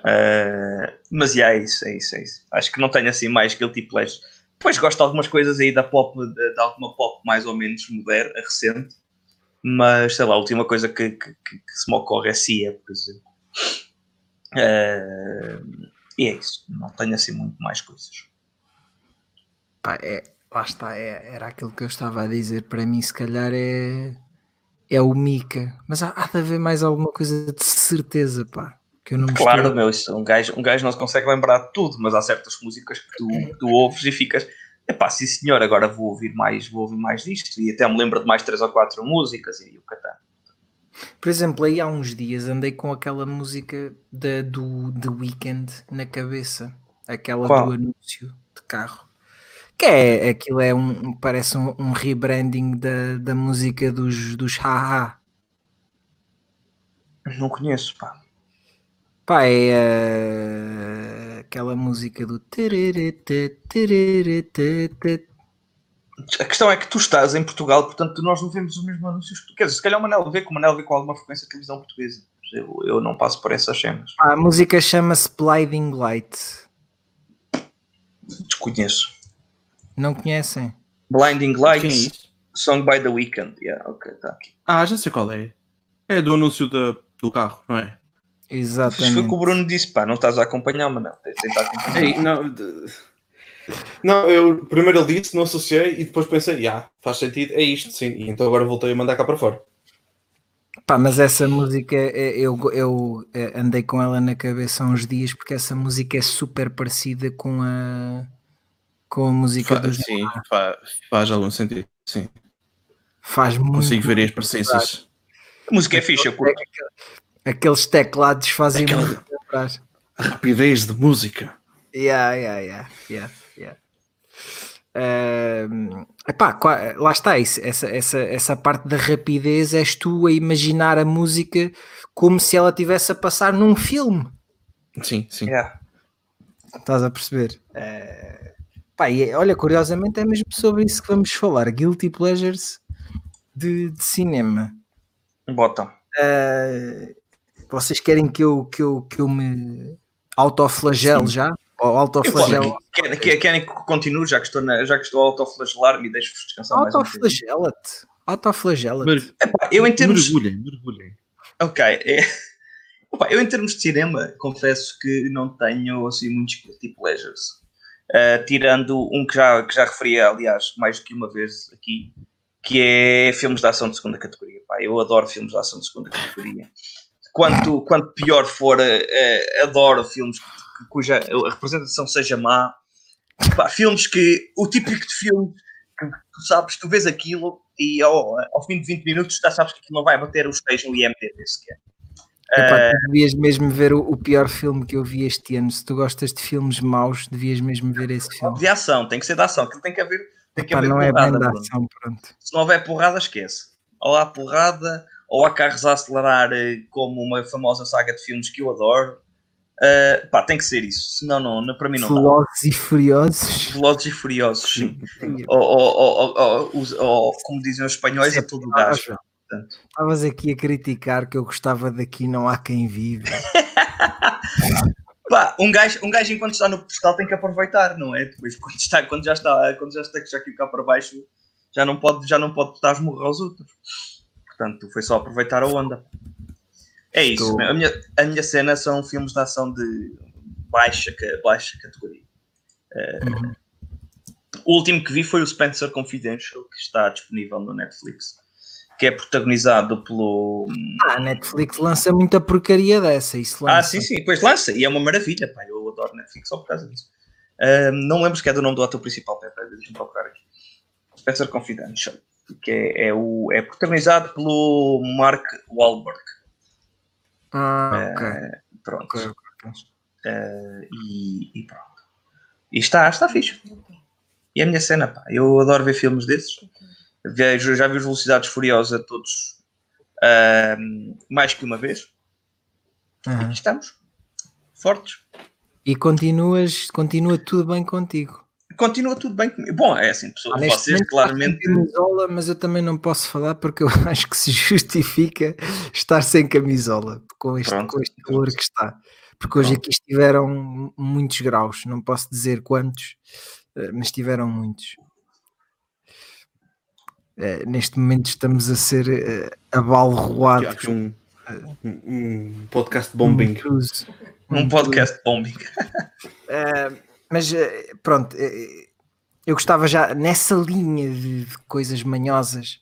uh, mas yeah, é isso, é isso, é isso. Acho que não tenho assim mais tipo de Depois gosto de algumas coisas aí da pop, de, de alguma pop mais ou menos moderna, recente mas sei lá, a última coisa que, que, que, se me ocorre é CIA, por exemplo. Uh, E é isso, não tenho assim muito mais coisas. Pá, é, lá está, é, era aquilo que eu estava a dizer. Para mim, se calhar é, é o Mika, mas há, há de haver mais alguma coisa de certeza, pá. Que eu não claro, estou... meu, isso, um, gajo, um gajo não se consegue lembrar de tudo, mas há certas músicas que tu, tu ouves e ficas, epá, sim senhor, agora vou ouvir mais, vou ouvir mais disto, e até me lembro de mais três ou quatro músicas e o catá. Por exemplo, aí há uns dias andei com aquela música da, do The Weeknd na cabeça, aquela Qual? do anúncio de carro. Que é aquilo é um, parece um, um rebranding da, da música dos, dos Haha. Não conheço, pá. Pá, é uh, aquela música do. A questão é que tu estás em Portugal, portanto nós não vemos os mesmos anúncios que tu. Quer dizer, se calhar o Manel vê, que o Manel vê com alguma frequência a televisão portuguesa. Eu, eu não passo por essas cenas. Ah, a música chama-se Blinding Light. Desconheço. Não conhecem? Blinding Light, é song by The Weeknd. Yeah, ok, tá aqui. Ah, já sei qual é. É do anúncio da, do carro, não é? Exatamente. Foi o que o Bruno disse, pá, não estás a acompanhar, mas não, tens de acompanhar. Ei, não, de... não, eu primeiro ele disse, não associei e depois pensei, já, yeah, faz sentido, é isto, sim. E então agora voltei a mandar cá para fora. Pá, mas essa música é, eu, eu é, andei com ela na cabeça há uns dias porque essa música é super parecida com a com a música dos Sim, faz, faz algum sentido, sim. Faz muito. Consigo ver as presenças. A música é fixe, eu curto aqueles teclados fazem Aquela muito rapidez de música. Yeah, yeah, yeah, yeah, yeah. Uh, epá, lá está isso, essa, essa, essa parte da rapidez és tu a imaginar a música como se ela estivesse a passar num filme. Sim, sim. Yeah. Estás a perceber? Uh, pá, e, é, olha, curiosamente é mesmo sobre isso que vamos falar: Guilty Pleasures de, de cinema. Bota. Uh, vocês querem que eu, que eu, que eu me autoflagelo já? Ou autoflagelo? Querem, querem que continue, já que estou, na, já que estou a autoflagelar-me e deixo-vos descansar mais Autoflagela-te. Autoflagela-te. Eu em termos... Mergulhem, mergulhem. Ok. É... Opa, eu em termos de cinema, confesso que não tenho assim muitos tipo pleasures. Uh, tirando um que já, que já referi, aliás, mais do que uma vez aqui, que é filmes de ação de segunda categoria. Pá, eu adoro filmes de ação de segunda categoria quanto, quanto pior for, uh, adoro filmes cuja a representação seja má. Pá, filmes que, o típico de filme que tu sabes, tu vês aquilo e ao, ao fim de 20 minutos já sabes que aquilo não vai bater os 6 no IMDb sequer. Epá, tu devias mesmo ver o, o, pior filme que eu vi este ano. Se tu gostas de filmes maus, devias mesmo ver esse filme. De ação, tem que ser de ação, aquilo tem que haver. Tem que Epá, haver não porrada, é bem de ação, pronto. Se não houver porrada, esquece. Ou há porrada, ou há carros a acelerar, eh, como uma famosa saga de filmes que eu adoro. Uh, pá, tem que ser isso, senão não, não para mim não Velozes e Furiosos. Velozes e Furiosos, sim. ou, ou, ou, ou, como dizem os espanhóis, é tudo gás. Estavas aqui a criticar que eu gostava daqui Não Há Quem Vive. Pá, um gajo, um gajo enquanto está no pedestal tem que aproveitar, não é? Depois quando, está, quando já está, quando já está já aqui cá para baixo, já não pode, já não pode estar a morrer aos outros. Portanto, foi só aproveitar a onda. É isso. Estou... A, minha, a minha cena são filmes de ação de baixa, baixa categoria. Uh, uhum. O último que vi foi o Spencer Confidential, que está disponível no Netflix, que é protagonizado pelo. Ah, a Netflix lança muita porcaria dessa. Isso lança. Ah, sim, sim, pois lança, e é uma maravilha, pá, eu adoro Netflix só por causa disso. Uh, não lembro se é do nome do ator principal, deixa-me procurar aqui. Spencer Confidential que é, é, o, é protagonizado pelo Mark Wahlberg. Ah, ok. Uh, pronto. Okay, okay. Uh, e, e, pronto. E está, está fixe. E a minha cena, pá. Eu adoro ver filmes desses. Vejo, já vi os Velocidades Furiosas todos uh, mais que uma vez. Uhum. E aqui estamos. Fortes. E continuas, continua tudo bem contigo continua tudo bem comigo. Bom, é assim, pessoas, ah, vocês claramente. Camisola, mas eu também não posso falar porque eu acho que se justifica estar sem camisola com este, Pronto, com este calor que está. Porque hoje aqui estiveram muitos graus, não posso dizer quantos, eh, mas estiveram muitos. É, neste momento estamos a ser uh, abalroados. Aqui um, Um podcast bombing. Um podcast bombing. Uh, mas pronto, eu gostava já nessa linha de, de coisas manhosas.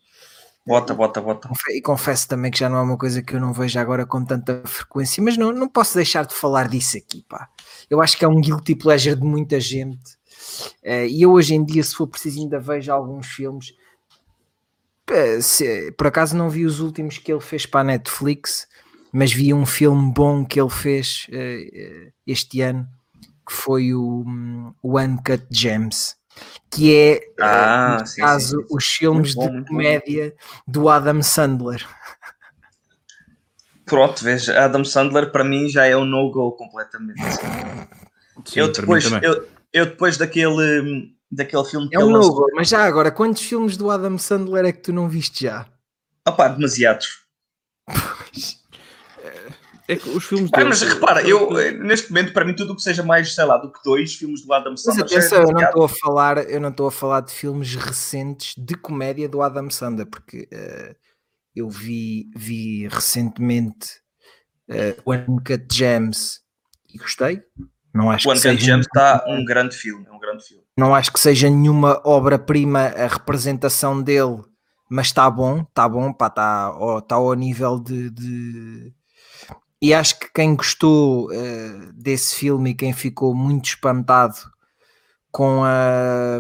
Bota, bota, bota. E confesso também que já não é uma coisa que eu não vejo agora com tanta frequência, mas não, não posso deixar de falar disso aqui, pá. Eu acho que é um guilty pleasure de muita gente. Uh, e eu hoje em dia, se for preciso, ainda vejo alguns filmes. Se, por acaso não vi os últimos que ele fez para a Netflix, mas vi um filme bom que ele fez uh, este ano, que foi o, um, o Uncut Gems que é, eh, ah, no sim, caso, sim, sim. os filmes bom, de comédia do Adam Sandler. Pronto, veja, Adam Sandler para mim já é um no-go completamente. eu, depois, eu, eu depois daquele, daquele filme é um no-go, mas já agora, quantos filmes do Adam Sandler é que tu não viste já? Ah pá, demasiados. É que os filmes Pai, mas repara, eu eh, neste momento, para mim, tudo o que seja mais, sei lá, do que dois filmes do Adam Sandler. Mas atenção, eu não estou a falar, eu não estou a falar de filmes recentes de comédia do Adam Sandler, porque uh, eu vi, vi recentemente uh, One Cut Gems e gostei. Não acho One que Cut Gems está um grande filme, é um grande filme. Não acho que seja nenhuma obra-prima a representação dele, mas está bom, está bom, está, está ao nível de, de e acho que quem gostou uh, desse filme e quem ficou muito espantado com a,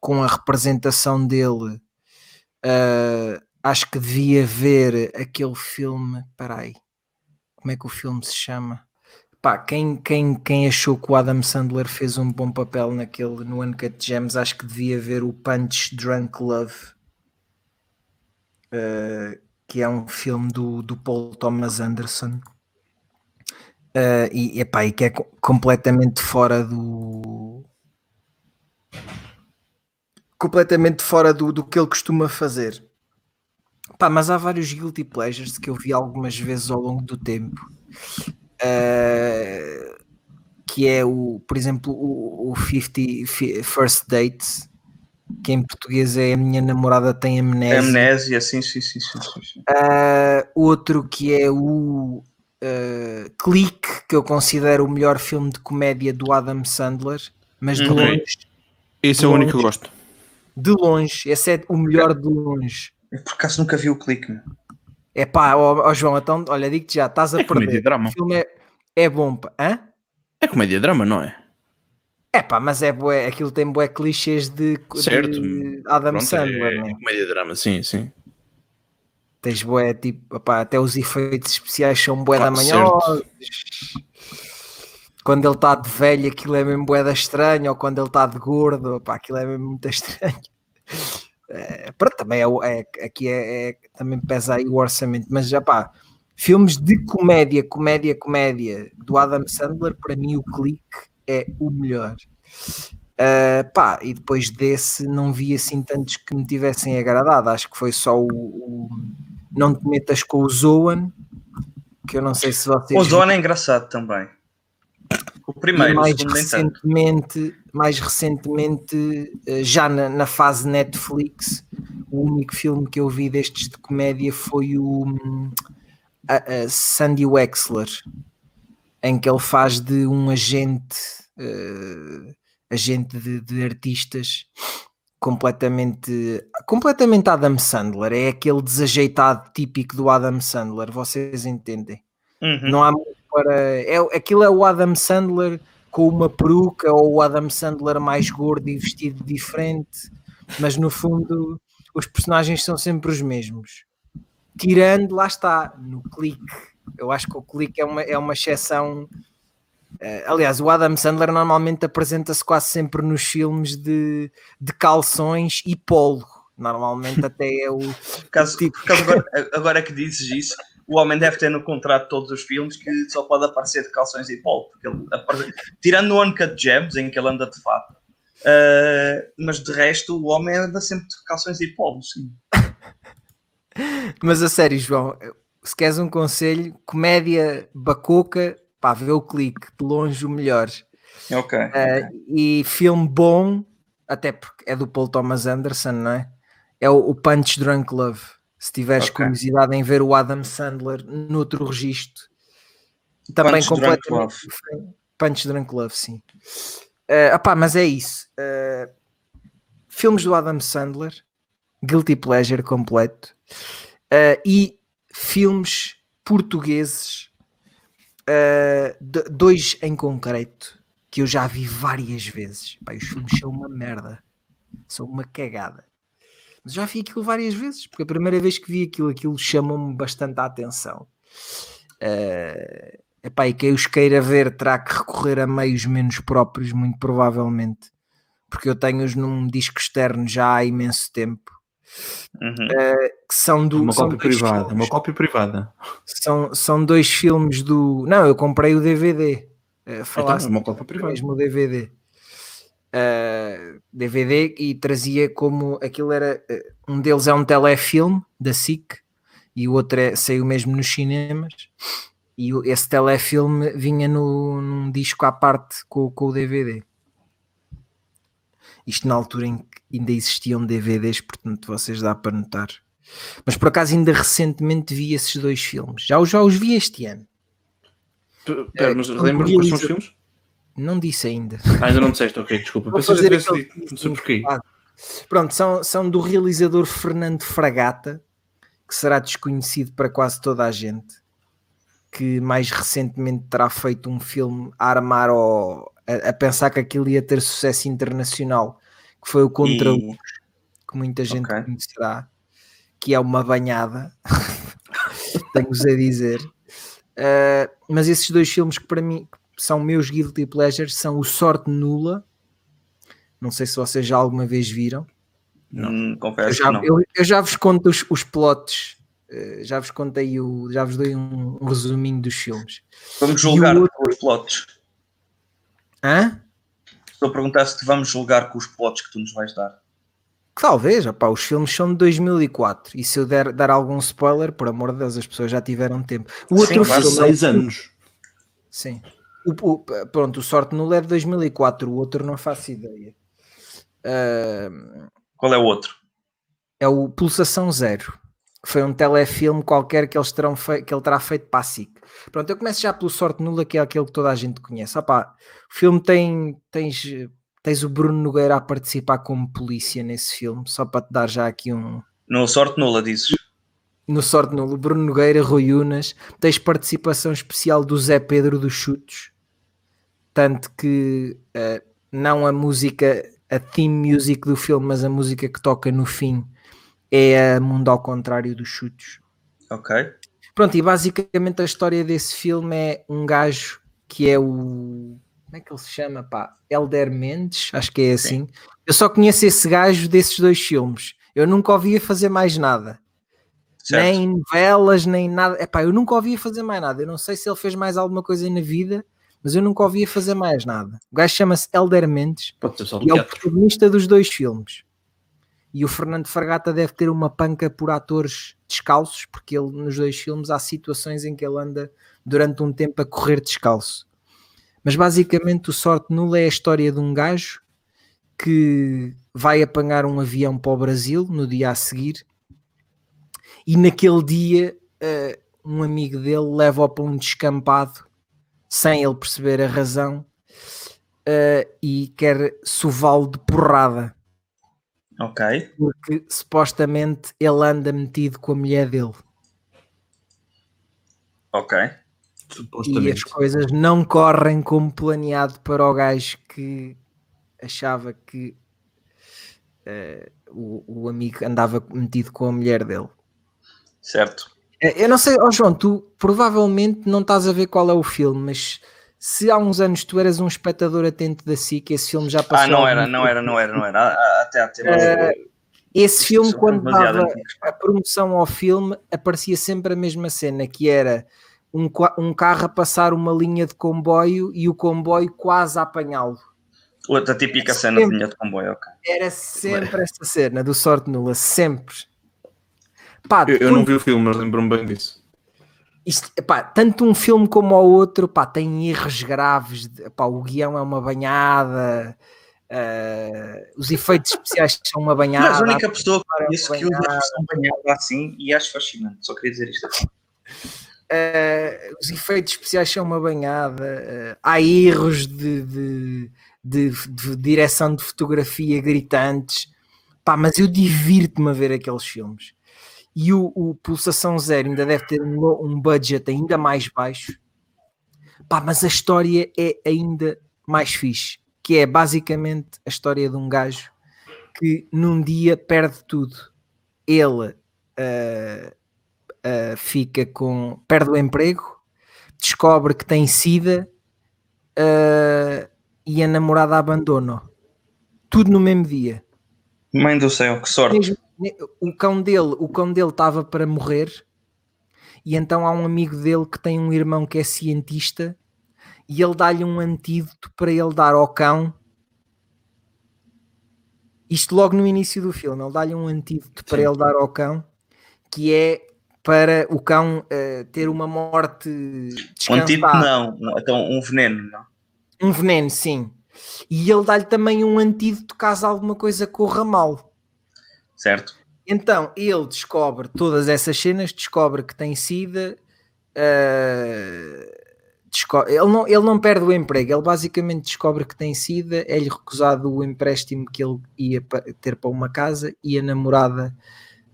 com a representação dele, uh, acho que devia ver aquele filme. Peraí, como é que o filme se chama? Pá, quem, quem, quem achou que o Adam Sandler fez um bom papel naquele no Uncut Gems, acho que devia ver o Punch Drunk Love. Uh, que é um filme do, do Paul Thomas Anderson. Uh, e, epá, e que é completamente fora do completamente fora do, do que ele costuma fazer. Pá, mas há vários guilty pleasures que eu vi algumas vezes ao longo do tempo. Uh, que é o, por exemplo, o, o 50 First Dates, que em português é a minha namorada tem amnésia. Amnésia, sim, sim, sim. sim, sim. Uh, outro que é o uh, Clique, que eu considero o melhor filme de comédia do Adam Sandler, mas de uhum. longe. Esse é o único que eu gosto. De longe, esse é o melhor de longe. Eu por acaso nunca vi o Clique. É pá, ó, ó, João, então, olha, digo-te já, estás a é perder. Drama. O filme é, é bom, pá. Hã? É comédia drama, não é? É pá, mas é bué, aquilo tem bué clichês de, certo. de Adam Pronto, Sandler. É, é comédia drama, sim, sim. Tens bué, tipo, opá, até os efeitos especiais são bué ah, da manhã. Quando ele está de velho, aquilo é mesmo bué da estranho, ou quando ele está de gordo, opá, aquilo é mesmo muito estranho. É, pronto, também é, é aqui é, é, também pesa aí o orçamento, mas já pá, filmes de comédia, comédia, comédia do Adam Sandler, para mim o clique é o melhor. Uh, pá, e depois desse não vi assim tantos que me tivessem agradado. Acho que foi só o, o Não Te Metas com o Zoan, que eu não sei se vocês. O Zoan é engraçado também. O primeiro, mais o recentemente, mais recentemente, ah, já na, na, fase Netflix, o único filme que eu vi destes de comédia foi o a, a Sandy Wexler, em que ele faz de um agente uh, agente de, de, artistas completamente completamente Adam Sandler. É aquele desajeitado típico do Adam Sandler vocês entendem? Uhum. não há muito para é, aquilo é o Adam Sandler com uma peruca ou o Adam Sandler mais gordo e vestido diferente mas no fundo os personagens são sempre os mesmos. Tirando lá está no clique eu acho que o clique é uma, é uma exceção Uh, aliás, o Adam Sandler normalmente apresenta-se quase sempre nos filmes de, de calções e polo. Normalmente até é o. Caso, tipo... agora, agora, que dizes isso, o homem deve ter no contrato todos os filmes que só pode aparecer de calções e polo. Porque ele, tirando no Uncut Gems, em que ele anda de fato. Uh, mas de resto, o homem anda sempre de calções e polo, sim. mas a sério, João, se queres um conselho, comédia bacoca pá, vê o clique, de longe o melhor. Ok. Uh, okay. E filme bom, até porque é do Paul Thomas Anderson, não é? É o, o Punch Drunk Love. Se tiveres okay. curiosidade em ver o Adam Sandler noutro registro, também Punch completamente diferente. Punch Drunk Love, sim. Uh, opá, mas é isso. Uh, filmes do Adam Sandler, Guilty Pleasure completo, uh, e filmes portugueses, uh, dois em concreto, que eu já vi várias vezes. Pai, os filmes são uma merda, são uma cagada. Mas já vi aquilo várias vezes, porque a primeira vez que vi aquilo, aquilo chamou-me bastante a atenção. Uh, epá, e quem os queira ver terá que recorrer a meios menos próprios, muito provavelmente, porque eu tenho-os num disco externo já há imenso tempo. Uhum. Uh, que são do uma são cópia privada, filmes. uma cópia privada. São, são dois filmes do. Não, eu comprei o DVD. Uh, falasse então, uma cópia privada. Mesmo o DVD. Uh, DVD e trazia como aquilo era um deles é um telefilme da SIC e o outro é, saiu mesmo nos cinemas e esse telefilme vinha no, num disco à parte com, com o DVD isto na altura em que ainda existiam DVDs, portanto vocês dá para notar. Mas por acaso ainda recentemente vi esses dois filmes. Já, já os vi este ano. Pera, mas lembras quais são os filmes? Não disse ainda. Ah, ainda não disseste, ok, desculpa. Pensei que aquele... não sei porquê. Pronto, são, são do realizador Fernando Fragata, que será desconhecido para quase toda a gente, que mais recentemente terá feito um filme a armar ao, a, a, pensar que aquilo ia ter sucesso internacional, que foi o Contra e... que muita gente okay. conhecerá, que é uma banhada, tenho-vos a dizer. Uh, mas esses dois filmes que para mim são meus guilty pleasures são o Sorte Nula. Não sei se vocês já alguma vez viram. Não, hum, confesso eu já, não. Eu, eu, já vos conto os, os plots, uh, já vos contei o, já vos dei um, um resuminho dos filmes. Vamos julgar outro... os plots. Hã? Estou a perguntar se te vamos julgar com os plots que tu nos vais dar. Talvez, opá, os filmes são de 2004 e se eu der, dar algum spoiler, por amor de Deus, as pessoas já tiveram tempo. O outro Sim, filme. seis anos. Sim. O, o, pronto, o Sorte no LED 2004, o outro não faço ideia. Uh, Qual é o outro? É o Pulsação Zero, foi um telefilme qualquer que, eles terão que ele terá feito para a SIC. Pronto, eu começo já pelo Sorte Nula, que é aquele que toda a gente conhece. Opa, o filme tem. Tens, tens o Bruno Nogueira a participar como polícia nesse filme, só para te dar já aqui um. No Sorte Nula, dizes? No Sorte Nula, Bruno Nogueira, Rui Unas, tens participação especial do Zé Pedro dos Chutos, tanto que uh, não a música, a theme music do filme, mas a música que toca no fim é a Mundo ao Contrário dos Chutos. Ok. Pronto, e basicamente a história desse filme é um gajo que é o. Como é que ele se chama? Pá? Elder Mendes, acho que é assim. Sim. Eu só conheço esse gajo desses dois filmes. Eu nunca ouvia fazer mais nada. Certo. Nem novelas, nem nada. Epá, eu nunca ouvia fazer mais nada. Eu não sei se ele fez mais alguma coisa na vida, mas eu nunca ouvia fazer mais nada. O gajo chama-se Elder Mendes e é o protagonista dos dois filmes. E o Fernando Fragata deve ter uma panca por atores descalços, porque ele nos dois filmes há situações em que ele anda durante um tempo a correr descalço. Mas basicamente o Sorte Nula é a história de um gajo que vai apanhar um avião para o Brasil no dia a seguir e naquele dia uh, um amigo dele leva-o para um descampado sem ele perceber a razão uh, e quer sová-lo de porrada Ok. Porque supostamente ele anda metido com a mulher dele. Ok. E as coisas não correm como planeado para o gajo que achava que uh, o, o amigo andava metido com a mulher dele. Certo. Eh, eu não sei, oh João, tu provavelmente não estás a ver qual é o filme, mas se há uns anos tu eras um espectador atento da SIC, esse filme já passou. Ah, não era, não era, não era, não era. Até há tempo. Uh, esse filme, quando dava a promoção ao filme, aparecia sempre a mesma cena, que era um, um carro a passar uma linha de comboio e o comboio quase a apanhá-lo. Outra típica cena de linha de comboio, ok. Era sempre essa cena do Sorte Nula, sempre. Pá, eu, eu não vi o filme, mas lembro-me bem disso isto, epá, tanto um filme como o outro pá, tem erros graves. Epá, o guião é uma banhada. Uh, os efeitos especiais são uma banhada. Mas a única pessoa que conheço que usa a expressão banhada assim e acho fascinante. Só queria dizer isto aqui. Uh, os efeitos especiais são uma banhada. Uh, há erros de, de, de, de, direção de fotografia gritantes. Pá, mas eu divirto-me a ver aqueles filmes. E o, o, Pulsação Zero ainda deve ter um, um budget ainda mais baixo. Pá, mas a história é ainda mais fixe que é basicamente a história de um gajo que num dia perde tudo. Ele uh, uh, fica com. perde o emprego, descobre que tem sida uh, e a namorada abandona. Tudo no mesmo dia. Mãe do céu, que sorte. O cão dele, o cão dele estava para morrer e então há um amigo dele que tem um irmão que é cientista e ele dá-lhe um antídoto para ele dar ao cão. Isto logo no início do filme, ele dá-lhe um antídoto para ele dar ao cão, que é para o cão uh, ter uma morte Um antídoto não, então um veneno, não? Um veneno, sim. E ele dá-lhe também um antídoto caso alguma coisa corra mal. Certo. Então ele descobre todas essas cenas, descobre que tem sida, uh, ele não, ele não perde o emprego, ele basicamente descobre que tem sida, é-lhe recusado o empréstimo que ele ia ter para uma casa e a namorada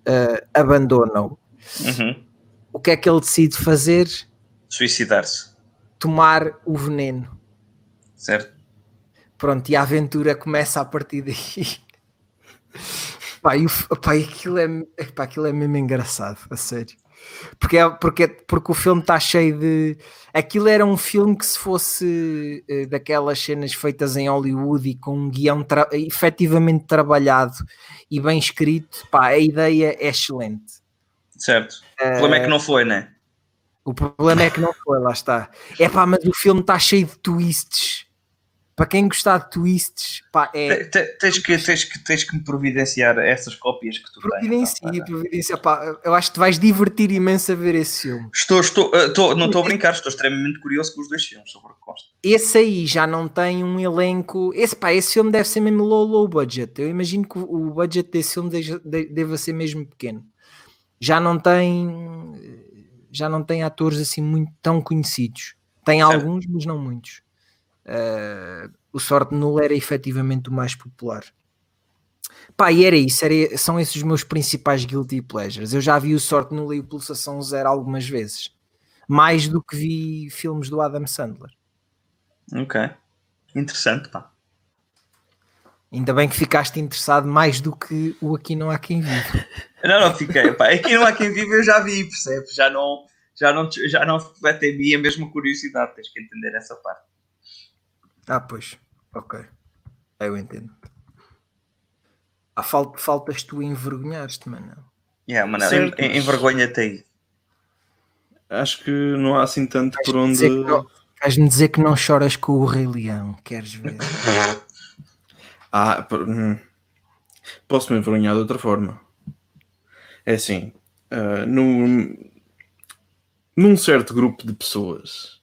uh, abandona-o. Uhum. O que é que ele decide fazer? Suicidar-se. Tomar o veneno. Certo. Pronto, e a aventura começa a partir daí. pá, e o, pá, aquilo, é, pá, aquilo é mesmo engraçado, a sério. Porque, é, porque, porque o filme está cheio de. Aquilo era um filme que, se fosse uh, daquelas cenas feitas em Hollywood e com um guião tra efetivamente trabalhado e bem escrito, pá, a ideia é excelente. Certo. O problema é que não foi, né? O problema é que não foi, lá está. É pá, mas o filme está cheio de twists para quem gostar de twists, pá, é. Tens que, tens, que, tens que me providenciar essas cópias que tu providencia, tens. Providencia, pá. Eu acho que te vais divertir imenso a ver esse filme. Estou, estou, eh, estou não estou a brincar, estou extremamente curioso com os dois filmes, sobre o que consta. Esse aí já não tem um elenco. Esse, pá, esse filme deve ser mesmo low, low budget. Eu imagino que o budget desse filme deva ser mesmo pequeno. Já não tem. Já não tem atores assim muito tão conhecidos. Tem alguns, mas não muitos. Uh, o Sorte Nula era efetivamente o mais popular. Pá, e era isso, era, são esses os meus principais guilty pleasures. Eu já vi o Sorte Nula e o Pulsação Zero algumas vezes, mais do que vi filmes do Adam Sandler. Ok, interessante, pá. Ainda bem que ficaste interessado mais do que o Aqui Não Há Quem Vive. não, não fiquei, pá. Aqui Não Há Quem Vive eu já vi, percebes? Já não, já não, já não vai ter a mesma curiosidade, tens que entender essa parte. Ah, pois. Ok. Eu entendo. Ah, falt, faltas tu envergonhaste, mano. Yeah, mano, envergonha-te aí. Acho que não há assim tanto por onde. Queres-me dizer que não choras com o Rei Leão? Queres ver? ah, hum. posso me envergonhar de outra forma. É assim, uh, num, num certo grupo de pessoas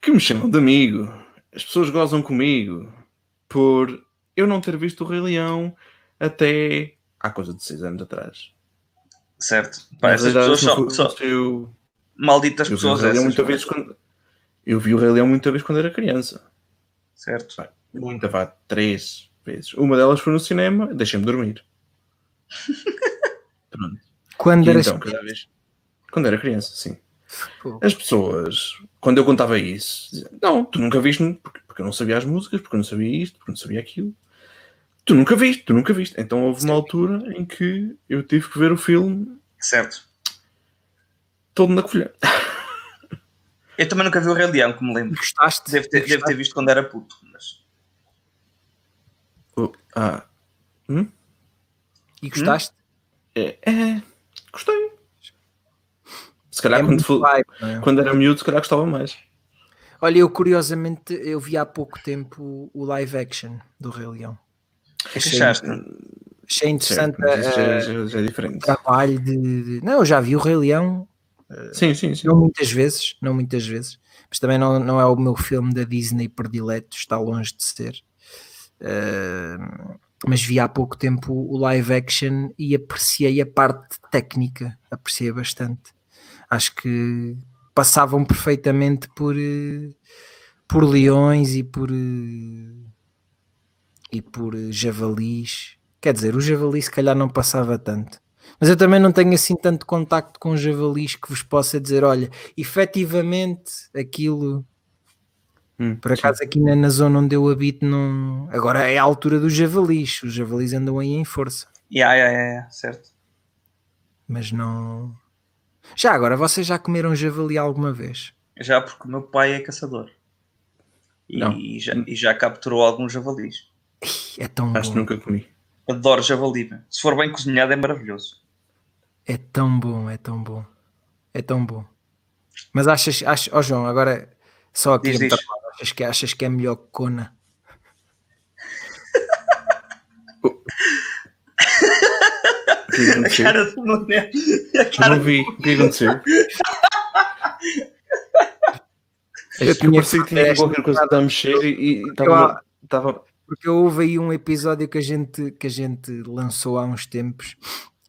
que me chamam de amigo as pessoas gozam comigo por eu não ter visto o Rei Leão até há coisa de 6 anos atrás. Certo. Pá, essas pessoas são, são eu, malditas pessoas essas. Muita vez quando, eu vi o Rei Leão muita vez quando era criança. Certo. Pá, muita, vá, três vezes. Uma delas foi no cinema, deixei-me dormir. Pronto. Quando, era então, cada vez, quando era criança, sim. As pessoas, quando eu contava isso, diziam, não, tu nunca viste, porque, porque eu não sabia as músicas, porque eu não sabia isto, porque eu não sabia aquilo. Tu nunca viste, tu nunca viste. Então houve uma altura em que eu tive que ver o filme. Certo. Todo na colher. Eu também nunca vi o Rei Leão, como me lembro. Gostaste? Devo ter, Gostaste? ter visto quando era puto. Mas... Oh, ah. Hum? E gostaste? Hum? É, é, gostei. Se calhar é quando, foi, é? quando era miúdo, se calhar gostava mais. Olha, eu curiosamente eu vi há pouco tempo o live action do Rei Leão. Achei, achei interessante certo, já, já, já, é diferente. o trabalho de, de, Não, eu já vi o Rei Leão. Sim, sim, sim. Não muitas vezes, não muitas vezes. Mas também não, não é o meu filme da Disney predileto, está longe de ser. Uh, mas vi há pouco tempo o live action e apreciei a parte técnica, apreciei bastante. Acho que passavam perfeitamente por, uh, por leões e por uh, e por javalis. Quer dizer, o javali se calhar não passava tanto. Mas eu também não tenho assim tanto contacto com javalis que vos possa dizer, olha, efetivamente aquilo Hum, Por acaso sim. aqui na, na, zona onde eu habito não... agora é a altura dos javalis, os javalis andam aí em força. Yeah, yeah, yeah, certo. Mas não. Já agora, vocês já comeram javali alguma vez? Já, porque o meu pai é caçador. E, não. e, já, e já capturou alguns javalis. É tão Acho bom. que nunca comi. Adoro javali. Se for bem cozinhado é maravilhoso. É tão bom, é tão bom. É tão bom. Mas achas, achas oh João, agora só aqui diz, diz. Achas que, achas que é melhor que Kona? a cara do. Cara não vi. O que aconteceu? Eu tinha parecia que tinha qualquer coisa a mexer e estava. Porque houve aí um episódio que a, gente, que a gente lançou há uns tempos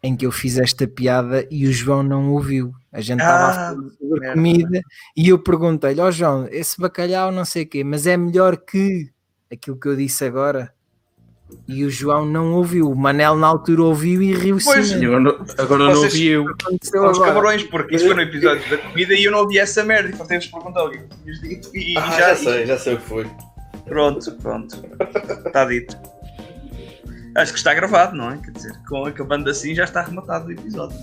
em que eu fiz esta piada e o João não ouviu. A gente estava ah, a falar sobre comida e eu perguntei-lhe, ó oh, João, esse bacalhau não sei o quê, mas é melhor que aquilo que eu disse agora. E o João não ouviu. O Manel na altura ouviu e riu-se. Pois, agora, agora não ouvi eu. Os cabrões, porque isso foi no episódio da comida e eu não ouvi essa merda. Temos que perguntar o que tinhas dito. E, ah, já, já sei, já sei o que foi. Pronto, pronto. Está dito. Acho que está gravado, não é? Quer dizer, com acabando assim já está rematado o episódio.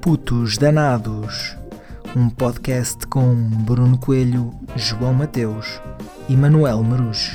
Putos Danados, um podcast com Bruno Coelho, João Mateus e Manuel Marujo.